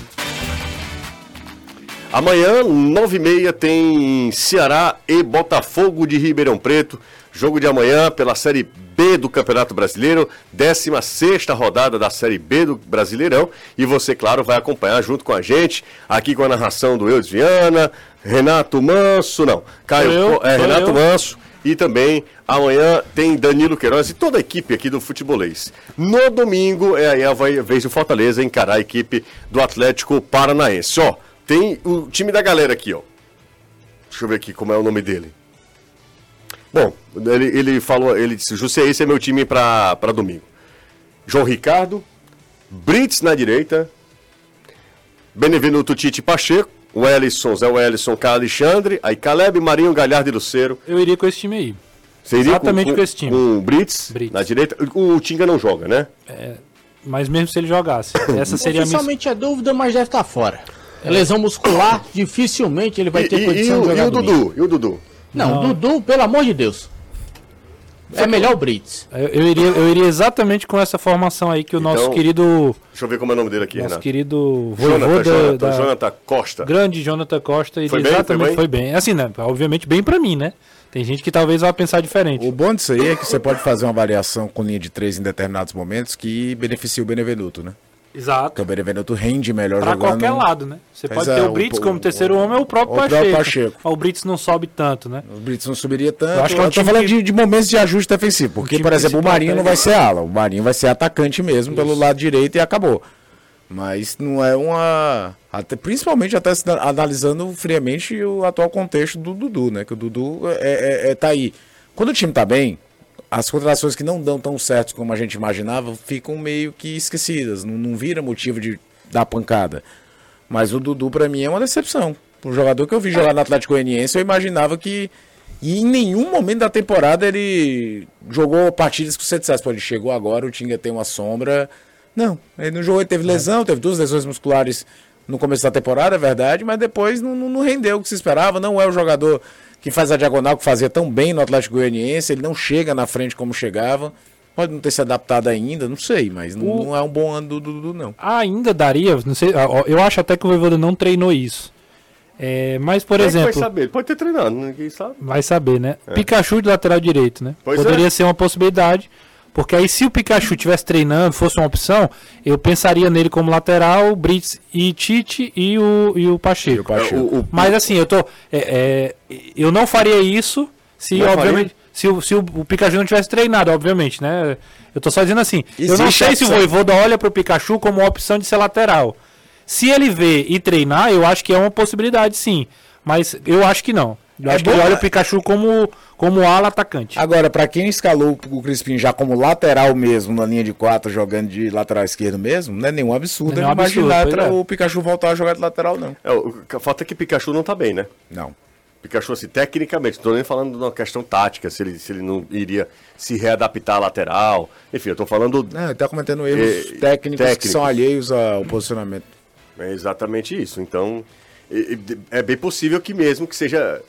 Amanhã, 9h30, tem Ceará e Botafogo de Ribeirão Preto. Jogo de amanhã pela Série B do Campeonato Brasileiro, 16 rodada da Série B do Brasileirão. E você, claro, vai acompanhar junto com a gente, aqui com a narração do Eudes Viana, Renato Manso, não, Caio, eu, é, Renato eu. Manso. E também amanhã tem Danilo Queiroz e toda a equipe aqui do Futebolês. No domingo é aí a vez do Fortaleza encarar a equipe do Atlético Paranaense. Ó, tem o time da galera aqui, ó. Deixa eu ver aqui como é o nome dele. Bom, ele, ele falou, ele disse, José, esse é meu time para domingo. João Ricardo, Brits na direita, Benevenuto Tite Pacheco, o Ellison, Zé Wellison, Carlos Alexandre, aí Caleb, Marinho, Galhardo e Lucero. Eu iria com esse time aí. Você iria Exatamente com esse time. Com o Brits, Brits. na direita. O Tinga não joga, né? Mas mesmo se ele jogasse. Essa seria a minha. Oficialmente é dúvida, mas deve estar fora. É lesão muscular, dificilmente ele vai E, ter e- condição e o, de jogar e o domingo. Dudu? E o Dudu? Não, Dudu, pelo amor de Deus. É melhor o Brits. Eu, eu iria, eu iria exatamente com essa formação aí que o nosso Então, querido. Deixa eu ver como é o nome dele aqui, Nosso Renato. querido Jonathan, Jonathan, da- Jonathan Costa. grande Jonathan Costa. Iria Foi bem? Foi exatamente bem? foi bem. Assim, né? Obviamente bem pra mim, né? Tem gente que talvez vá pensar diferente. O bom disso aí é que você pode fazer uma variação com linha de três em determinados momentos que beneficia o Benevenuto, né? Exato. o Benevenuto rende melhor Pra jogando. qualquer lado, né? Você Pois pode é, ter o o- Brits o- como terceiro homem ou o próprio o Pacheco. Pacheco. O Brits não sobe tanto, né? O Brits não subiria tanto. Eu Eu, acho que é um tô falando que- de, de momentos de ajuste defensivo. Porque, por exemplo, o Marinho não vai protege. ser ala. O Marinho vai ser atacante mesmo pelo lado direito e acabou. Mas não é uma. Até, principalmente até analisando friamente o atual contexto do Dudu, né? Que o Dudu é, é- é- tá aí. Quando o time tá bem, as contratações que não dão tão certo como a gente imaginava ficam meio que esquecidas. Não, não vira motivo de dar pancada. Mas o Dudu, pra mim, é uma decepção. Um jogador que eu vi jogar no Atlético Goianiense, eu imaginava que. E em nenhum momento da temporada ele jogou partidas que você dissesse, pô, ele chegou agora, o Tinga tem uma sombra. Não, ele não jogou, ele teve lesão, teve duas lesões musculares no começo da temporada, é verdade, mas depois não, não, não rendeu o que se esperava. Não é o jogador que faz a diagonal que fazia tão bem no Atlético Goianiense, ele não chega na frente como chegava. Pode não ter se adaptado ainda, não sei, mas não, O- não é um bom ano do Dudu, não. Ainda daria, não sei, eu acho até que o Voivoda não treinou isso. É, mas, por Quem é exemplo, vai saber? Ele pode ter treinado, ninguém sabe. vai saber, né? Pikachu de lateral direito, né? É. Pois Poderia é. ser uma possibilidade. Porque aí, se o Pikachu estivesse treinando, fosse uma opção, eu pensaria nele como lateral, o Brits e Tite e o, e o Pacheco. E o Pacheco. É, o- o- Mas assim, eu tô. é, é, eu não faria isso se, Não obviamente. Se, o, se o, Pikachu não tivesse treinado, obviamente, né? Eu tô só dizendo assim. eu não Existe sei se o. Voivoda olha pro Pikachu como uma opção de ser lateral. Se ele vê e treinar, eu acho que é uma possibilidade, sim. Mas eu acho que não. Eu É acho que bom, ele olha o Pikachu como, como ala atacante. Agora, pra quem escalou o Crispim já como lateral mesmo, na linha de quatro, jogando de lateral esquerdo mesmo, não é nenhum absurdo Não é nenhum absurdo, imaginar tra- é. o Pikachu voltar a jogar de lateral, não. É, o que falta é que Pikachu não tá bem, né? Não. Pikachu, assim, tecnicamente, não tô nem falando de uma questão tática, se ele, se ele não iria se readaptar à lateral. Enfim, eu tô falando. Não, ele tá cometendo erros É, técnicos, que técnicos. são alheios ao posicionamento. É exatamente isso. Então, é bem possível que mesmo que seja.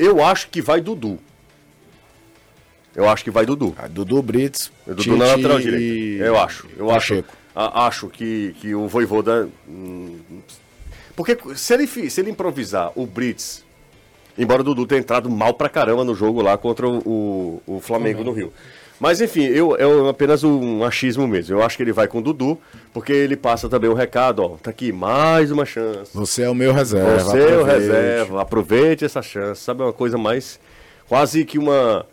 Eu acho que vai Dudu. Eu acho que vai Dudu. Ah, Dudu Brits, O Dudu na lateral e direita. Eu acho. Eu acho, Pacheco. a- acho que, que o Voivoda. hum, Porque se ele, se ele improvisar o Brits, embora o Dudu tenha entrado mal pra caramba no jogo lá contra o, o, o Flamengo no Rio. Mas enfim, eu, é apenas um achismo mesmo. Eu acho que ele vai com o Dudu, porque ele passa também o recado, ó. Tá aqui, mais uma chance. Você é o meu reserva. Você é o reserva, aproveite essa chance. Sabe, é uma coisa mais. Quase que uma.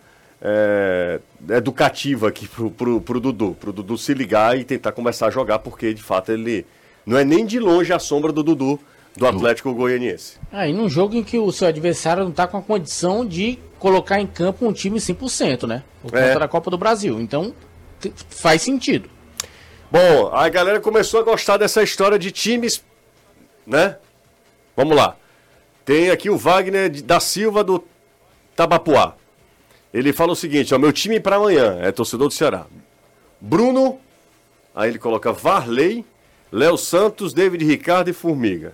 é, educativa aqui pro, pro, pro Dudu. Pro Dudu se ligar e tentar começar a jogar, porque de fato ele. Não é nem de longe a sombra do Dudu do Atlético Goianiense. Aí num jogo em que o seu adversário não tá com a condição de colocar em campo um time 100%, né? Por conta É. da Copa do Brasil. Então, faz sentido. Bom, a galera começou a gostar dessa história de times, né? Vamos lá. Tem aqui o Wagner da Silva do Tabapuá. Ele fala o seguinte, ó, meu time para amanhã, é torcedor do Ceará. Bruno, aí ele coloca Varley, Léo Santos, David Ricardo e Formiga.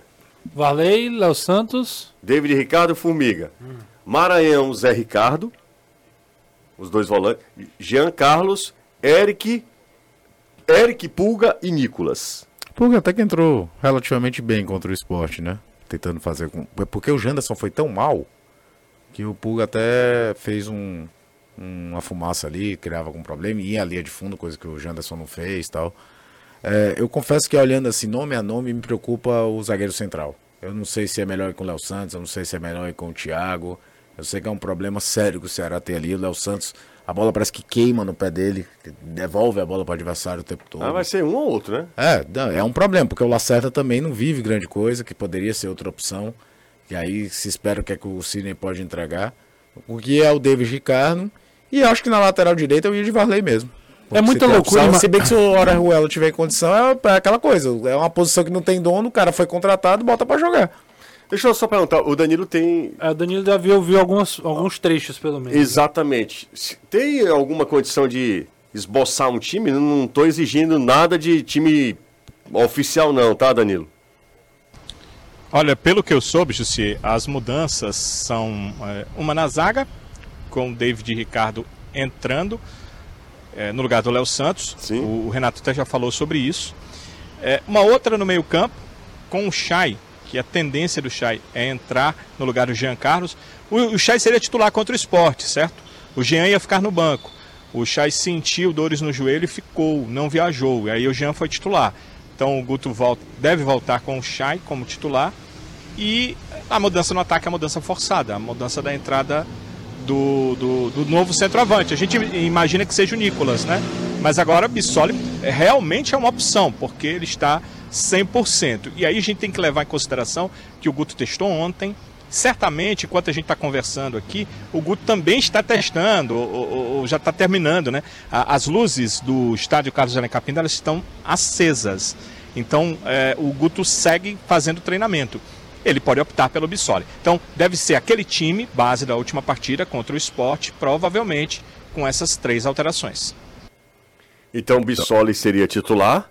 Varley, Léo Santos. David Ricardo Formiga. Maranhão, Zé Ricardo. Os dois volantes. Jean Carlos, Eric, Eric Pulga e Nicolas. Pulga até que entrou relativamente bem contra o esporte, né? Tentando fazer com. é Porque o Janderson foi tão mal que o Pulga até fez um, uma fumaça ali, criava algum problema, ia a linha de fundo, coisa que o Janderson não fez tal. É, eu confesso que olhando assim, nome a nome, me preocupa o zagueiro central. Eu não sei se é melhor ir com o Léo Santos, eu não sei se é melhor ir com o Thiago. Eu sei que é um problema sério que o Ceará tem ali. O Léo Santos, a bola parece que queima no pé dele, devolve a bola para o adversário o tempo todo. Ah, vai ser um ou outro, né? É, é um problema, porque o Lacerda também não vive grande coisa, que poderia ser outra opção. E aí se espera o que, é que o Sidney pode entregar. O que é o David Ricardo. E acho que na lateral direita eu ia de Varley mesmo. É muita loucura, opção, mas- Se bem que se o Orejuela tiver condição, é, é aquela coisa. É uma posição que não tem dono, o cara foi contratado, bota pra jogar. Deixa eu só perguntar, o Danilo tem É, o Danilo já viu, viu alguns, trechos, pelo menos. exatamente. Tem alguma condição de esboçar um time? Não- tô exigindo nada de time oficial não, tá, Danilo? Olha, pelo que eu soube, Jussi, as mudanças são é, uma na zaga, com o David Ricardo entrando é, no lugar do Léo Santos. Sim. O, o Renato até já falou sobre isso. É, uma outra no meio-campo, com o Chay, que a tendência do Chay é entrar no lugar do Jean Carlos. O, o Chay seria titular contra o esporte, certo? O Jean ia ficar no banco. O Chay sentiu dores no joelho e ficou, não viajou. E aí o Jean foi titular. Então o Guto volta, deve voltar com o Chay como titular. E a mudança no ataque é a mudança forçada, a mudança da entrada do, do, do novo centroavante. A gente imagina que seja o Nicolas, né? Mas agora Bissoli realmente é uma opção, porque ele está 100%. E aí a gente tem que levar em consideração que o Guto testou ontem. Certamente, enquanto a gente está conversando aqui, o Guto também está testando, ou, ou- ou já está terminando, né? As luzes do estádio Carlos Além Capinda elas estão acesas. Então, é, o Guto segue fazendo treinamento ele pode optar pelo Bissoli. Então, deve ser aquele time, base da última partida contra o esporte, provavelmente com essas três alterações. Então Bissoli seria titular.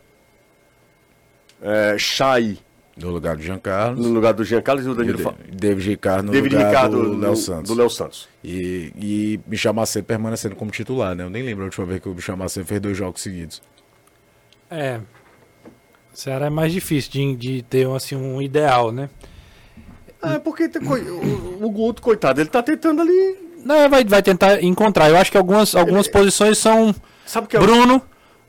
É, Chay No lugar do Jean Carlos. no lugar do Jean Carlos e o E Danilo o fa- Da- David Ricardo no David lugar Ricardo do Léo Santos. Do Léo Santos. E, e Michel Macedo permanecendo como titular, né? Eu nem lembro a última vez que o Michel Macedo fez dois jogos seguidos. É. O Ceará é mais difícil de, de ter assim, um ideal, né? É porque o, o Guto, coitado, ele tá tentando ali. Não, vai, vai tentar encontrar. Eu acho que algumas, algumas posições são Sabe o que é Bruno,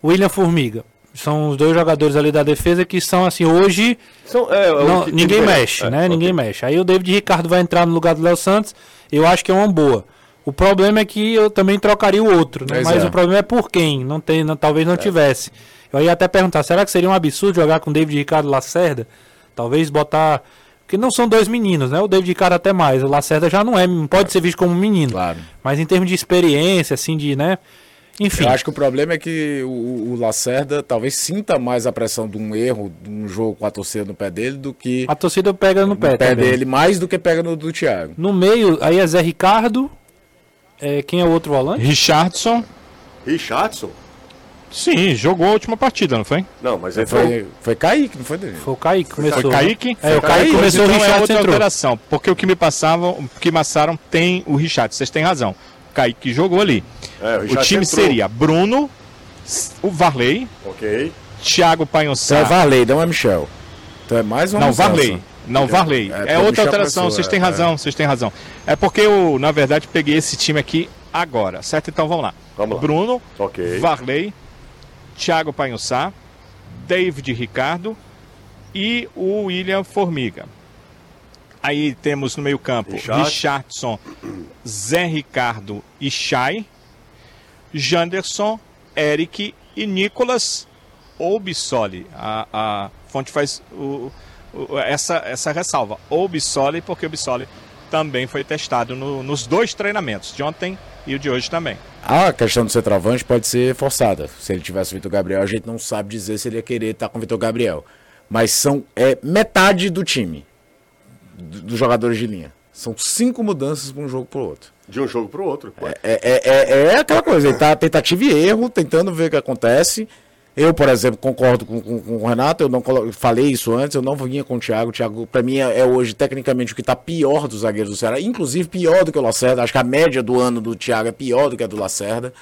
William Formiga. São os dois jogadores ali da defesa que são assim, hoje São, é, é não- ninguém mexe, É, né? ok. Ninguém mexe. Aí o David Ricardo vai entrar no lugar do Léo Santos. Eu acho que é uma boa. O problema é que eu também trocaria o outro, né? Mas é. o problema é por quem? Não tem, não- talvez não tivesse. Eu ia até perguntar, será que seria um absurdo jogar com David Ricardo Lacerda? Talvez botar. Porque não são dois meninos, né? O David Ricardo até mais. O Lacerda já não é, não pode ser visto como um menino. Claro. Mas em termos de experiência, assim, de, né? Enfim. Eu acho que o problema é que o, o Lacerda talvez sinta mais a pressão de um erro, de um jogo com a torcida no pé dele, do que A torcida pega no pé. no pé também. dele, mais do que pega no do Thiago. No meio, aí é Zé Ricardo. É, quem é o outro volante? Richardson, Richardson? Sim, jogou a última partida, não foi? Não, mas ele Foi, foi Kaique, não foi dele? Foi o Kaique que começou. Foi né? Kaique? É, o Foi Kaique começou, o então é Richardson outra entrou. alteração, porque o que me passavam, o que passaram tem o Richard, vocês têm razão. O Kaique jogou ali. É, o o time entrou. seria Bruno, o Varley, Ok. Thiago Então é. Varley, não é Michel. Então é mais uma Não, mudança. Varley. Não, Varley. É, É, porque outra Michel alteração, começou, vocês é, têm é. razão, vocês têm razão. É porque eu, na verdade, peguei esse time aqui agora, certo? Então vamos lá. Vamos lá. Bruno, Ok. Varley, Thiago Panhussá, David Ricardo e o William Formiga. Aí temos no meio campo Richard. Richardson, Zé Ricardo e Chay, Janderson, Eric e Nicolas ou Bissoli. A, a fonte faz o, o- essa, essa ressalva. Bissoli, porque o Bissoli também foi testado no- nos dois treinamentos, de ontem e o de hoje também. A questão do centroavante pode ser forçada. Se ele tivesse o Vitor Gabriel, a gente não sabe dizer se ele ia querer estar com o Vitor Gabriel. Mas são é, metade do time, do- dos jogadores de linha. São cinco mudanças para um jogo para o outro. De um jogo pro outro. Ué. É, é, é, é aquela coisa, ele tá tentativa e erro, tentando ver o que acontece. Eu, por exemplo, concordo com, com- com o Renato, eu não colo- falei isso antes, eu não vinha com o Thiago. O Thiago, pra mim, é, é hoje, tecnicamente, o que tá pior dos zagueiros do Ceará, inclusive pior do que o Lacerda. Acho que a média do ano do Thiago é pior do que a do Lacerda.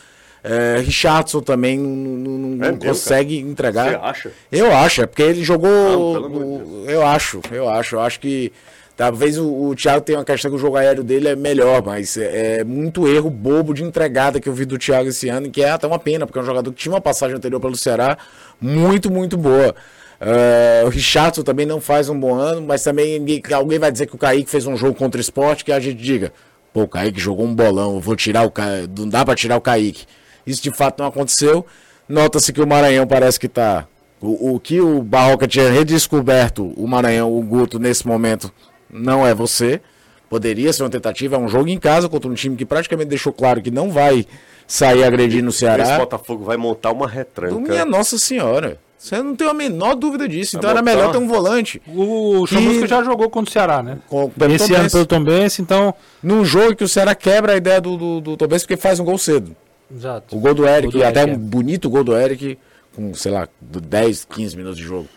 É, Richardson também não, não- É consegue entregar. Você acha? Eu acho, é porque ele jogou. Não, o- eu acho, eu acho. Eu acho que talvez o, o Thiago tenha uma questão que o jogo aéreo dele é melhor, mas é, é muito erro bobo de entregada que eu vi do Thiago esse ano, que é até uma pena, porque é um jogador que tinha uma passagem anterior pelo Ceará muito, muito boa. É, o Richardson também não faz um bom ano, mas também ninguém- alguém vai dizer que o Kaique fez um jogo contra o esporte que a gente diga, pô, o Kaique jogou um bolão, vou tirar o Kaique, não dá pra tirar o Kaique. Isso de fato não aconteceu. Nota-se que o Maranhão parece que tá. O, o que o Barroca tinha redescoberto, o Maranhão, o Guto, nesse momento, não é você. Poderia ser uma tentativa, é um jogo em casa contra um time que praticamente deixou claro que não vai sair agredindo o Esse Ceará. Botafogo vai montar uma Do retranca. minha Nossa Senhora. Você não tem a menor dúvida disso. Então era botar- melhor ter um volante. O Que- Chamusca já jogou contra o Ceará, né? Com- pelo Esse Tom ano pelo Tom Benz, então. Num jogo que o Ceará quebra a ideia do, do, do Tom Benz porque faz um gol cedo. Exato. O gol do Eric, Gol do até Eric, um é. bonito gol do Eric, com, sei lá, do 10, 15 minutos de jogo.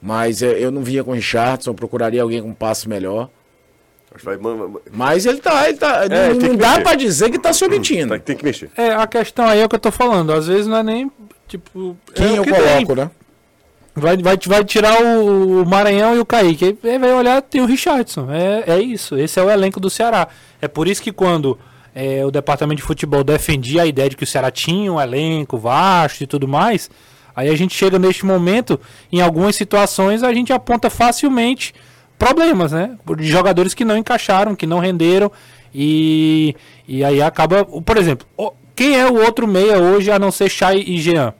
Mas é, eu não vinha com o Richardson, eu procuraria alguém com um passe melhor. Mas ele tá. Ele tá É, não tem que não dá mexer. pra dizer que tá se omitindo. Tem, tem que mexer. É, a questão aí é o que eu tô falando. Às vezes não é nem. Tipo. Quem é eu que coloco, tem. né? Vai, vai, vai tirar o, o Maranhão e o Kaique. Aí vai olhar, tem o Richardson. É, é isso. Esse é o elenco do Ceará. É por isso que quando é, o departamento de futebol defendia a ideia de que o Ceará tinha um elenco vasto e tudo mais, aí a gente chega neste momento, em algumas situações, a gente aponta facilmente problemas, né? De jogadores que não encaixaram, que não renderam. E, e aí acaba. Por exemplo, quem é o outro meia hoje a não ser Chay e Jean?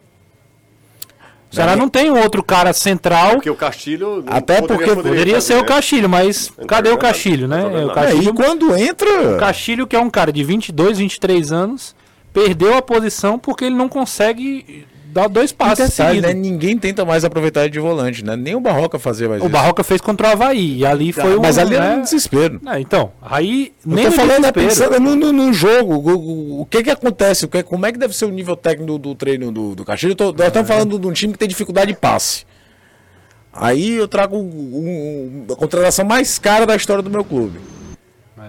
O Ceará não tem um outro cara central. Porque o Castilho. Até porque Poderia ser o Castilho, mas Não cadê o Castilho, né? É, o tá É, Castilho, e quando entra. o Castilho, que é um cara de 22, 23 anos, perdeu a posição porque ele não consegue dar dois E passos detalhe, né? Ninguém tenta mais aproveitar ele de volante, né? Nem o Barroca fazia mais O isso. Barroca fez contra o Havaí, e ali foi um... Mas ali era né? um desespero. É, então, aí Eu nem tô falando, é pensando no, no, no jogo, o, o, o que que acontece, o que, como é que deve ser o nível técnico do, do treino do, do tô- Nós estamos falando de um time que tem dificuldade de passe. Aí eu trago um- um- a contratação mais cara da história do meu clube.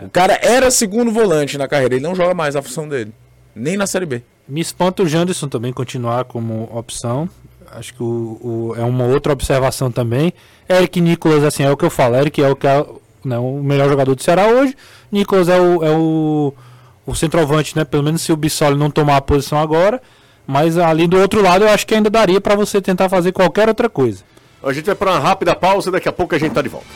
O cara era segundo volante na carreira, ele não joga mais a função dele. Nem na Série B. Me espanta o Janderson também continuar como opção. Acho que o, o- é uma outra observação também. Eric Nicolas, assim, é o que eu falo. Eric é o, que é, né, o melhor jogador do Ceará hoje. Nicolas é o, é o, o centroavante, né? Pelo menos se o Bissoli não tomar a posição agora. Mas ali do outro lado eu acho que ainda daria para você tentar fazer qualquer outra coisa. A gente vai para uma rápida pausa, daqui a pouco a gente tá de volta.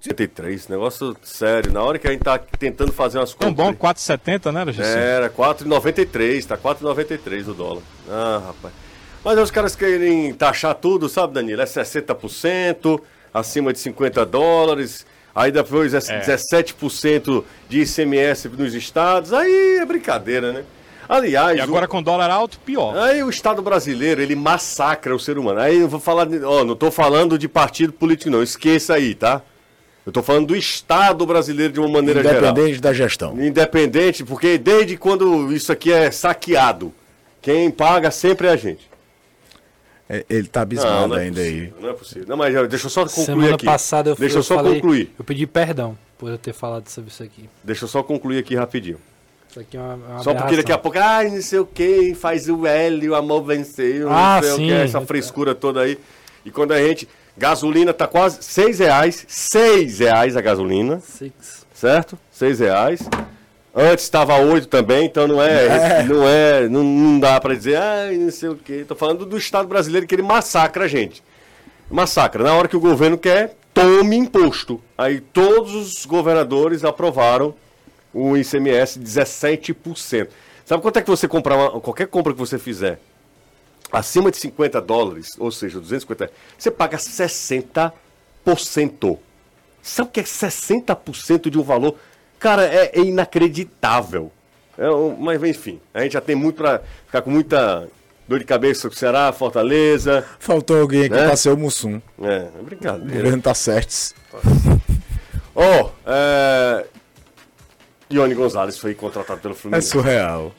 Fute 83, negócio sério. Na hora que a gente tá tentando fazer umas Tão contas. bom, 4,70, né, José? Era 4,93, tá 4,93 o dólar. Ah, rapaz. Mas os caras querem taxar tudo, sabe, Danilo? É 60%, acima de 50 dólares. Aí depois é 17% de ICMS nos estados. Aí é brincadeira, né? Aliás, E o- agora com dólar alto, pior. Aí o Estado brasileiro, ele massacra o ser humano. Aí eu vou falar, ó, não tô falando de partido político não, esqueça aí, tá? Eu tô falando do Estado brasileiro de uma maneira geral. Independente da gestão. Independente, porque desde quando isso aqui é saqueado, quem paga sempre é a gente. É, Ele tá abismado é ainda aí. possível, Não é possível. Não, mas deixa eu só concluir Semana aqui. passada eu, deixa eu eu só falei, concluir. Eu pedi perdão por eu ter falado sobre isso aqui. Deixa eu só concluir aqui rapidinho. Isso aqui é uma, uma Só porque daqui a pouco, ai, não sei o que, faz o L, o amor venceu, Ah, não sei o sim. que, essa frescura toda aí. E quando a gente. Gasolina tá quase 6 reais. 6 reais a gasolina, Six. certo? 6 reais. Antes estava 8 também, então não é. Não é. Não, não dá pra dizer, ai, não sei o que. Tô falando do Estado brasileiro que ele massacra a gente. Massacra. Na hora que o governo quer, tome imposto. Aí todos os governadores aprovaram o ICMS 17%. Sabe quanto é que você comprar uma- qualquer compra que você fizer acima de 50 dólares, ou seja, 250, você paga 60%. Sabe o que é 60% de um valor? Cara, é, é inacreditável. É um- mas enfim, a gente já tem muito pra ficar com muita dor de cabeça com o Ceará, Fortaleza. Faltou alguém aqui Né? pra ser o Mussum. É, é O brincadeira. governo tá certo. Ó, é. Dione Gonzalez foi contratado pelo É Fluminense. surreal.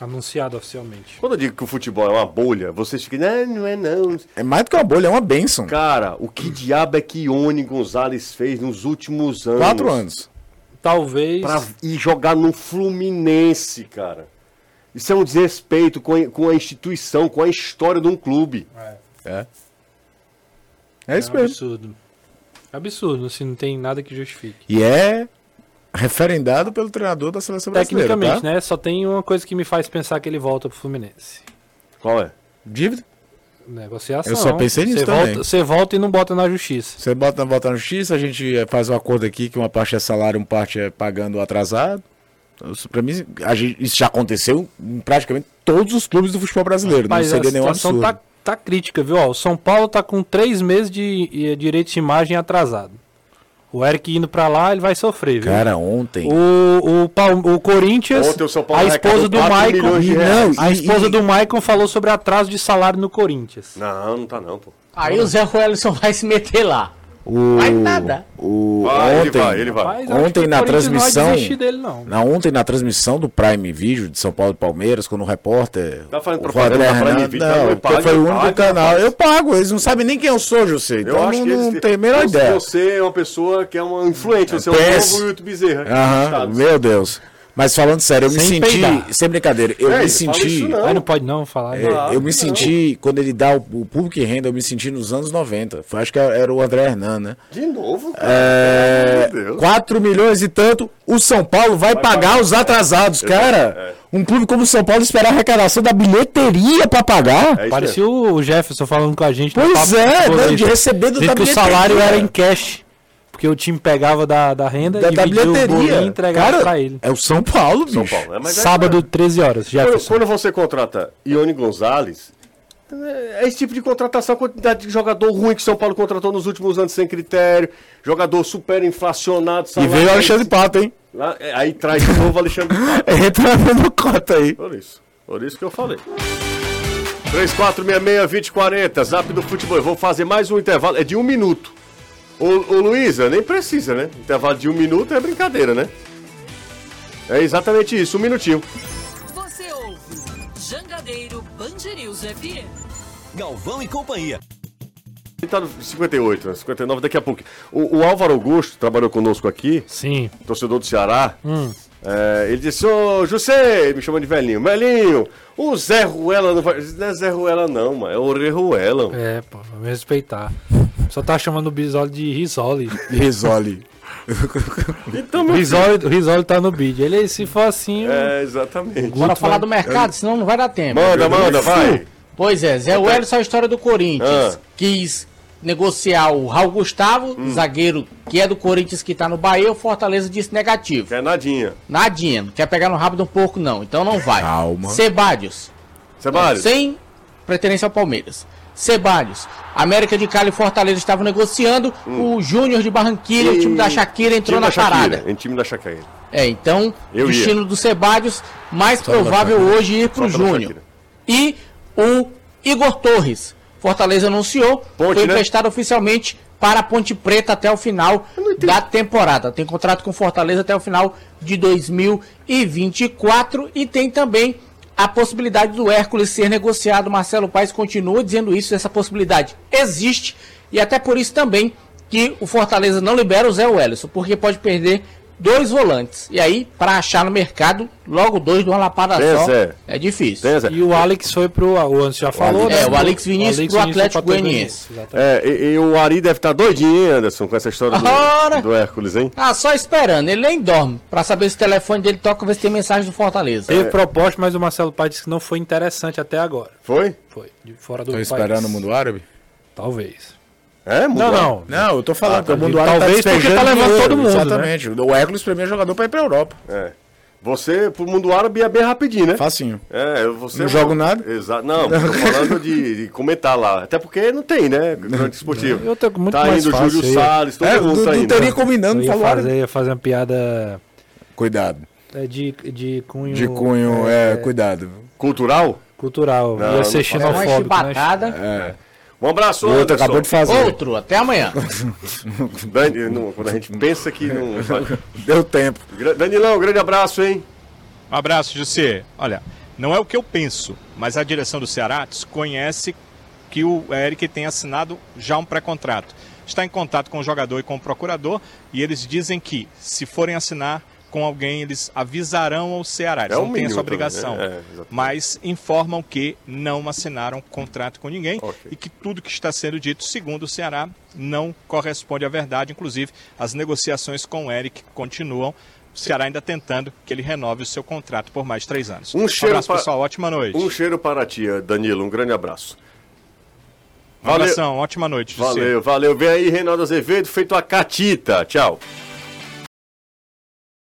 Anunciado oficialmente. Quando eu digo que o futebol é uma bolha, vocês ficam, não, não é não. É mais do que uma bolha, é uma benção. Cara, o que diabo é que Ione Gonzalez fez nos últimos anos? Quatro anos. Talvez. Pra ir jogar no Fluminense, cara. Isso é um desrespeito com a, com a instituição, com a história de um clube. É. É isso um mesmo. absurdo. Absurdo, assim, não tem nada que justifique. E é referendado pelo treinador da seleção brasileira. Tecnicamente, tá? né? Só tem uma coisa que me faz pensar que ele volta pro Fluminense. Qual é? Dívida. Negociação. Eu só pensei nisso Você também. volta, Você volta e não bota na justiça. Você bota, bota na justiça, a gente eh, faz um acordo aqui que uma parte é salário, uma parte é pagando atrasado. Isso, pra mim, a gente- isso já aconteceu em praticamente todos os clubes do futebol brasileiro. Mas não seria a nenhum situação absurdo. tá, tá crítica, viu? Ó, o São Paulo tá com três meses de eh, direito de imagem atrasado. O Eric indo pra lá, ele vai sofrer, viu? Cara, ontem. O, o, Pal- o Corinthians, Ontem o São Paulo a esposa do 4 Maicon, não, a esposa e- do Maicon falou sobre atraso de salário no Corinthians. Não, não tá não, pô. Aí o Zé Ruelson vai se meter lá. O, Vai nada. O, Vai, ele ontem, vai, ele vai. Eu acho Ontem na transmissão- Não vai dele, não. Na, ontem, na transmissão do Prime Video de São Paulo e Palmeiras, quando o repórter. Tá fazendo o propaganda Prime Renan- Video, Não, não, pago, foi o eu único pago, canal. Eu pago, eles não sabem nem quem eu sou, José. Então Eu acho não, que eles não tem a menor você, ideia. Você é uma pessoa que é uma influente, você é o Pense. novo YouTube Bezerra. Aham, Estados. meu Deus. Mas falando sério, eu me Sem senti. peidar. Sem brincadeira, eu É, me senti. não. Não pode não falar. É, né? eu me senti, quando ele dá o, o público e renda, eu me senti nos anos 90. Foi, acho que era o André Hernan, né? De novo, cara. É, Meu Deus. 4 milhões e tanto, o São Paulo vai, pagar, pagar, os atrasados. é. Cara, um clube como o São Paulo esperar a arrecadação da bilheteria pra pagar? É. Parecia o Jefferson falando com a gente. Pois papo é, não, de receber do Dizendo da que o salário bilheteria. era em cash. Porque o time pegava da, da renda, da, da dividia o bolinho e bilheteria. entregava Cara, pra ele. é o São Paulo, bicho. São Paulo. É, mas é- Sábado, 13 horas, Quando, Jefferson. quando você contrata Ione Gonzalez, é esse tipo de contratação, a quantidade de jogador ruim que São Paulo contratou nos últimos anos sem critério, jogador super inflacionado. E veio o Alexandre Pato, hein? Lá- é, aí traz de novo o Alexandre Pato. Entra no cota aí. Por isso. Por isso que eu falei. 3466-2040, zap do futebol. Eu vou fazer mais um intervalo. É de um minuto. Ô, ô Luísa, nem precisa, né? Intervalo de um minuto é brincadeira, né? É exatamente isso, um minutinho. Você ouve Jangadeiro News FM. Galvão e Companhia. Ele tá no 58, né? 59 daqui a pouco. O, o Álvaro Augusto trabalhou conosco aqui, Sim. torcedor do Ceará. Hum. É, ele disse, ô José, me chama de velhinho. Velhinho, o Zé Ruela não vai. Não é Zé Ruela, não, mano. É o Reruela. É, pô, vamos respeitar. Só tá chamando o Bisoli de Risoli. Risole. Então, Risoli, Risoli tá no bid. Ele, se for assim. É, exatamente. Bora falar do mercado, senão não vai dar tempo. Manda, manda, vai. Pois é, Zé Wellison, a história do Corinthians. Ah. Quis negociar o Raul Gustavo, zagueiro que é do Corinthians que tá no Bahia, o Fortaleza disse negativo. Quer nadinha. Nadinha, não quer pegar no rabo um pouco não, então não vai. Calma. Sebadios, Ceballos. sem pretendência ao Palmeiras. Sebadios, América de Cali e Fortaleza estavam negociando, o Júnior de Barranquilha, o time da Shakira entrou Time na da Shakira, parada. Em time da Shakira. É, então, Eu o destino do Sebadios, mais provável hoje ir Só pela Júnior. E o Igor Torres. Fortaleza anunciou, Ponte, foi né? emprestado oficialmente para a Ponte Preta até o final da temporada. Tem contrato com Fortaleza até o final de 2024 e tem também a possibilidade do Hércules ser negociado. Marcelo Paes continua dizendo isso, essa possibilidade existe e até por isso também que o Fortaleza não libera o Zé Wellison, porque pode perder dois volantes. E aí, para achar no mercado, logo dois de uma lapada Tem, só, Zé. é difícil. Zé? E o Alex foi pro. O Anderson já falou, É, né? o Alex Vinícius pro Atlético foi pra Goianiense. É, e, e o Ari deve estar doidinho, hein, Anderson, com essa história do, do Hércules, hein? Ah, só esperando, ele nem dorme, para saber se o telefone dele toca, ver se tem mensagem do Fortaleza. Teve proposta, mas o Marcelo Pai disse que não foi interessante até agora. Foi? Foi. De fora do Tô país. esperando o mundo árabe? Talvez. É, Não, mudou. não. Não, eu tô falando Ah, o tá. Talvez tá porque tá levando dinheiro, todo mundo, né? Exatamente. O Hércules pra mim é jogador pra ir pra Europa. É. Você, pro mundo árabe, é bem rapidinho, né? Facinho. É, você. Não jogo nada? Exato. Não, tô falando de, de comentar lá. Até porque não tem, né? Crônica esportiva. Eu tô muito tá mais indo fácil, Júlio eu ia- Salles, todo É, mundo não, tá não indo. teria né? combinando, Eu ia falou fazer, ia fazer uma piada Cuidado. é, de, de cunho. De cunho, é, cuidado. Cultural? Cultural. Não, ia não ser fala. É uma xenofóbico. né? chibatada. Um abraço, O outro Anderson. acabou de fazer. Outro, até amanhã. Dani- não, quando a gente pensa que não. Deu tempo. Danilão, grande abraço, hein? Um abraço, José. Olha, não é o que eu penso, mas a direção do Ceará desconhece que o Eric tem assinado já um pré-contrato. Está em contato com o jogador e com o procurador e eles dizem que, se forem assinar com alguém, eles avisarão ao Ceará. Eles É não têm essa mínimo obrigação. também, né? É, mas informam que não assinaram contrato com ninguém Ok. e que tudo que está sendo dito, segundo o Ceará, não corresponde à verdade. Inclusive, as negociações com o Eric continuam. O Ceará ainda tentando que ele renove o seu contrato por mais três anos. Um cheiro abraço, pessoal. Ótima noite. Um cheiro para ti, Danilo. Um grande abraço. Um abração. Ótima noite. Valeu, valeu. Vem aí, Reinaldo Azevedo, feito a catita. Tchau.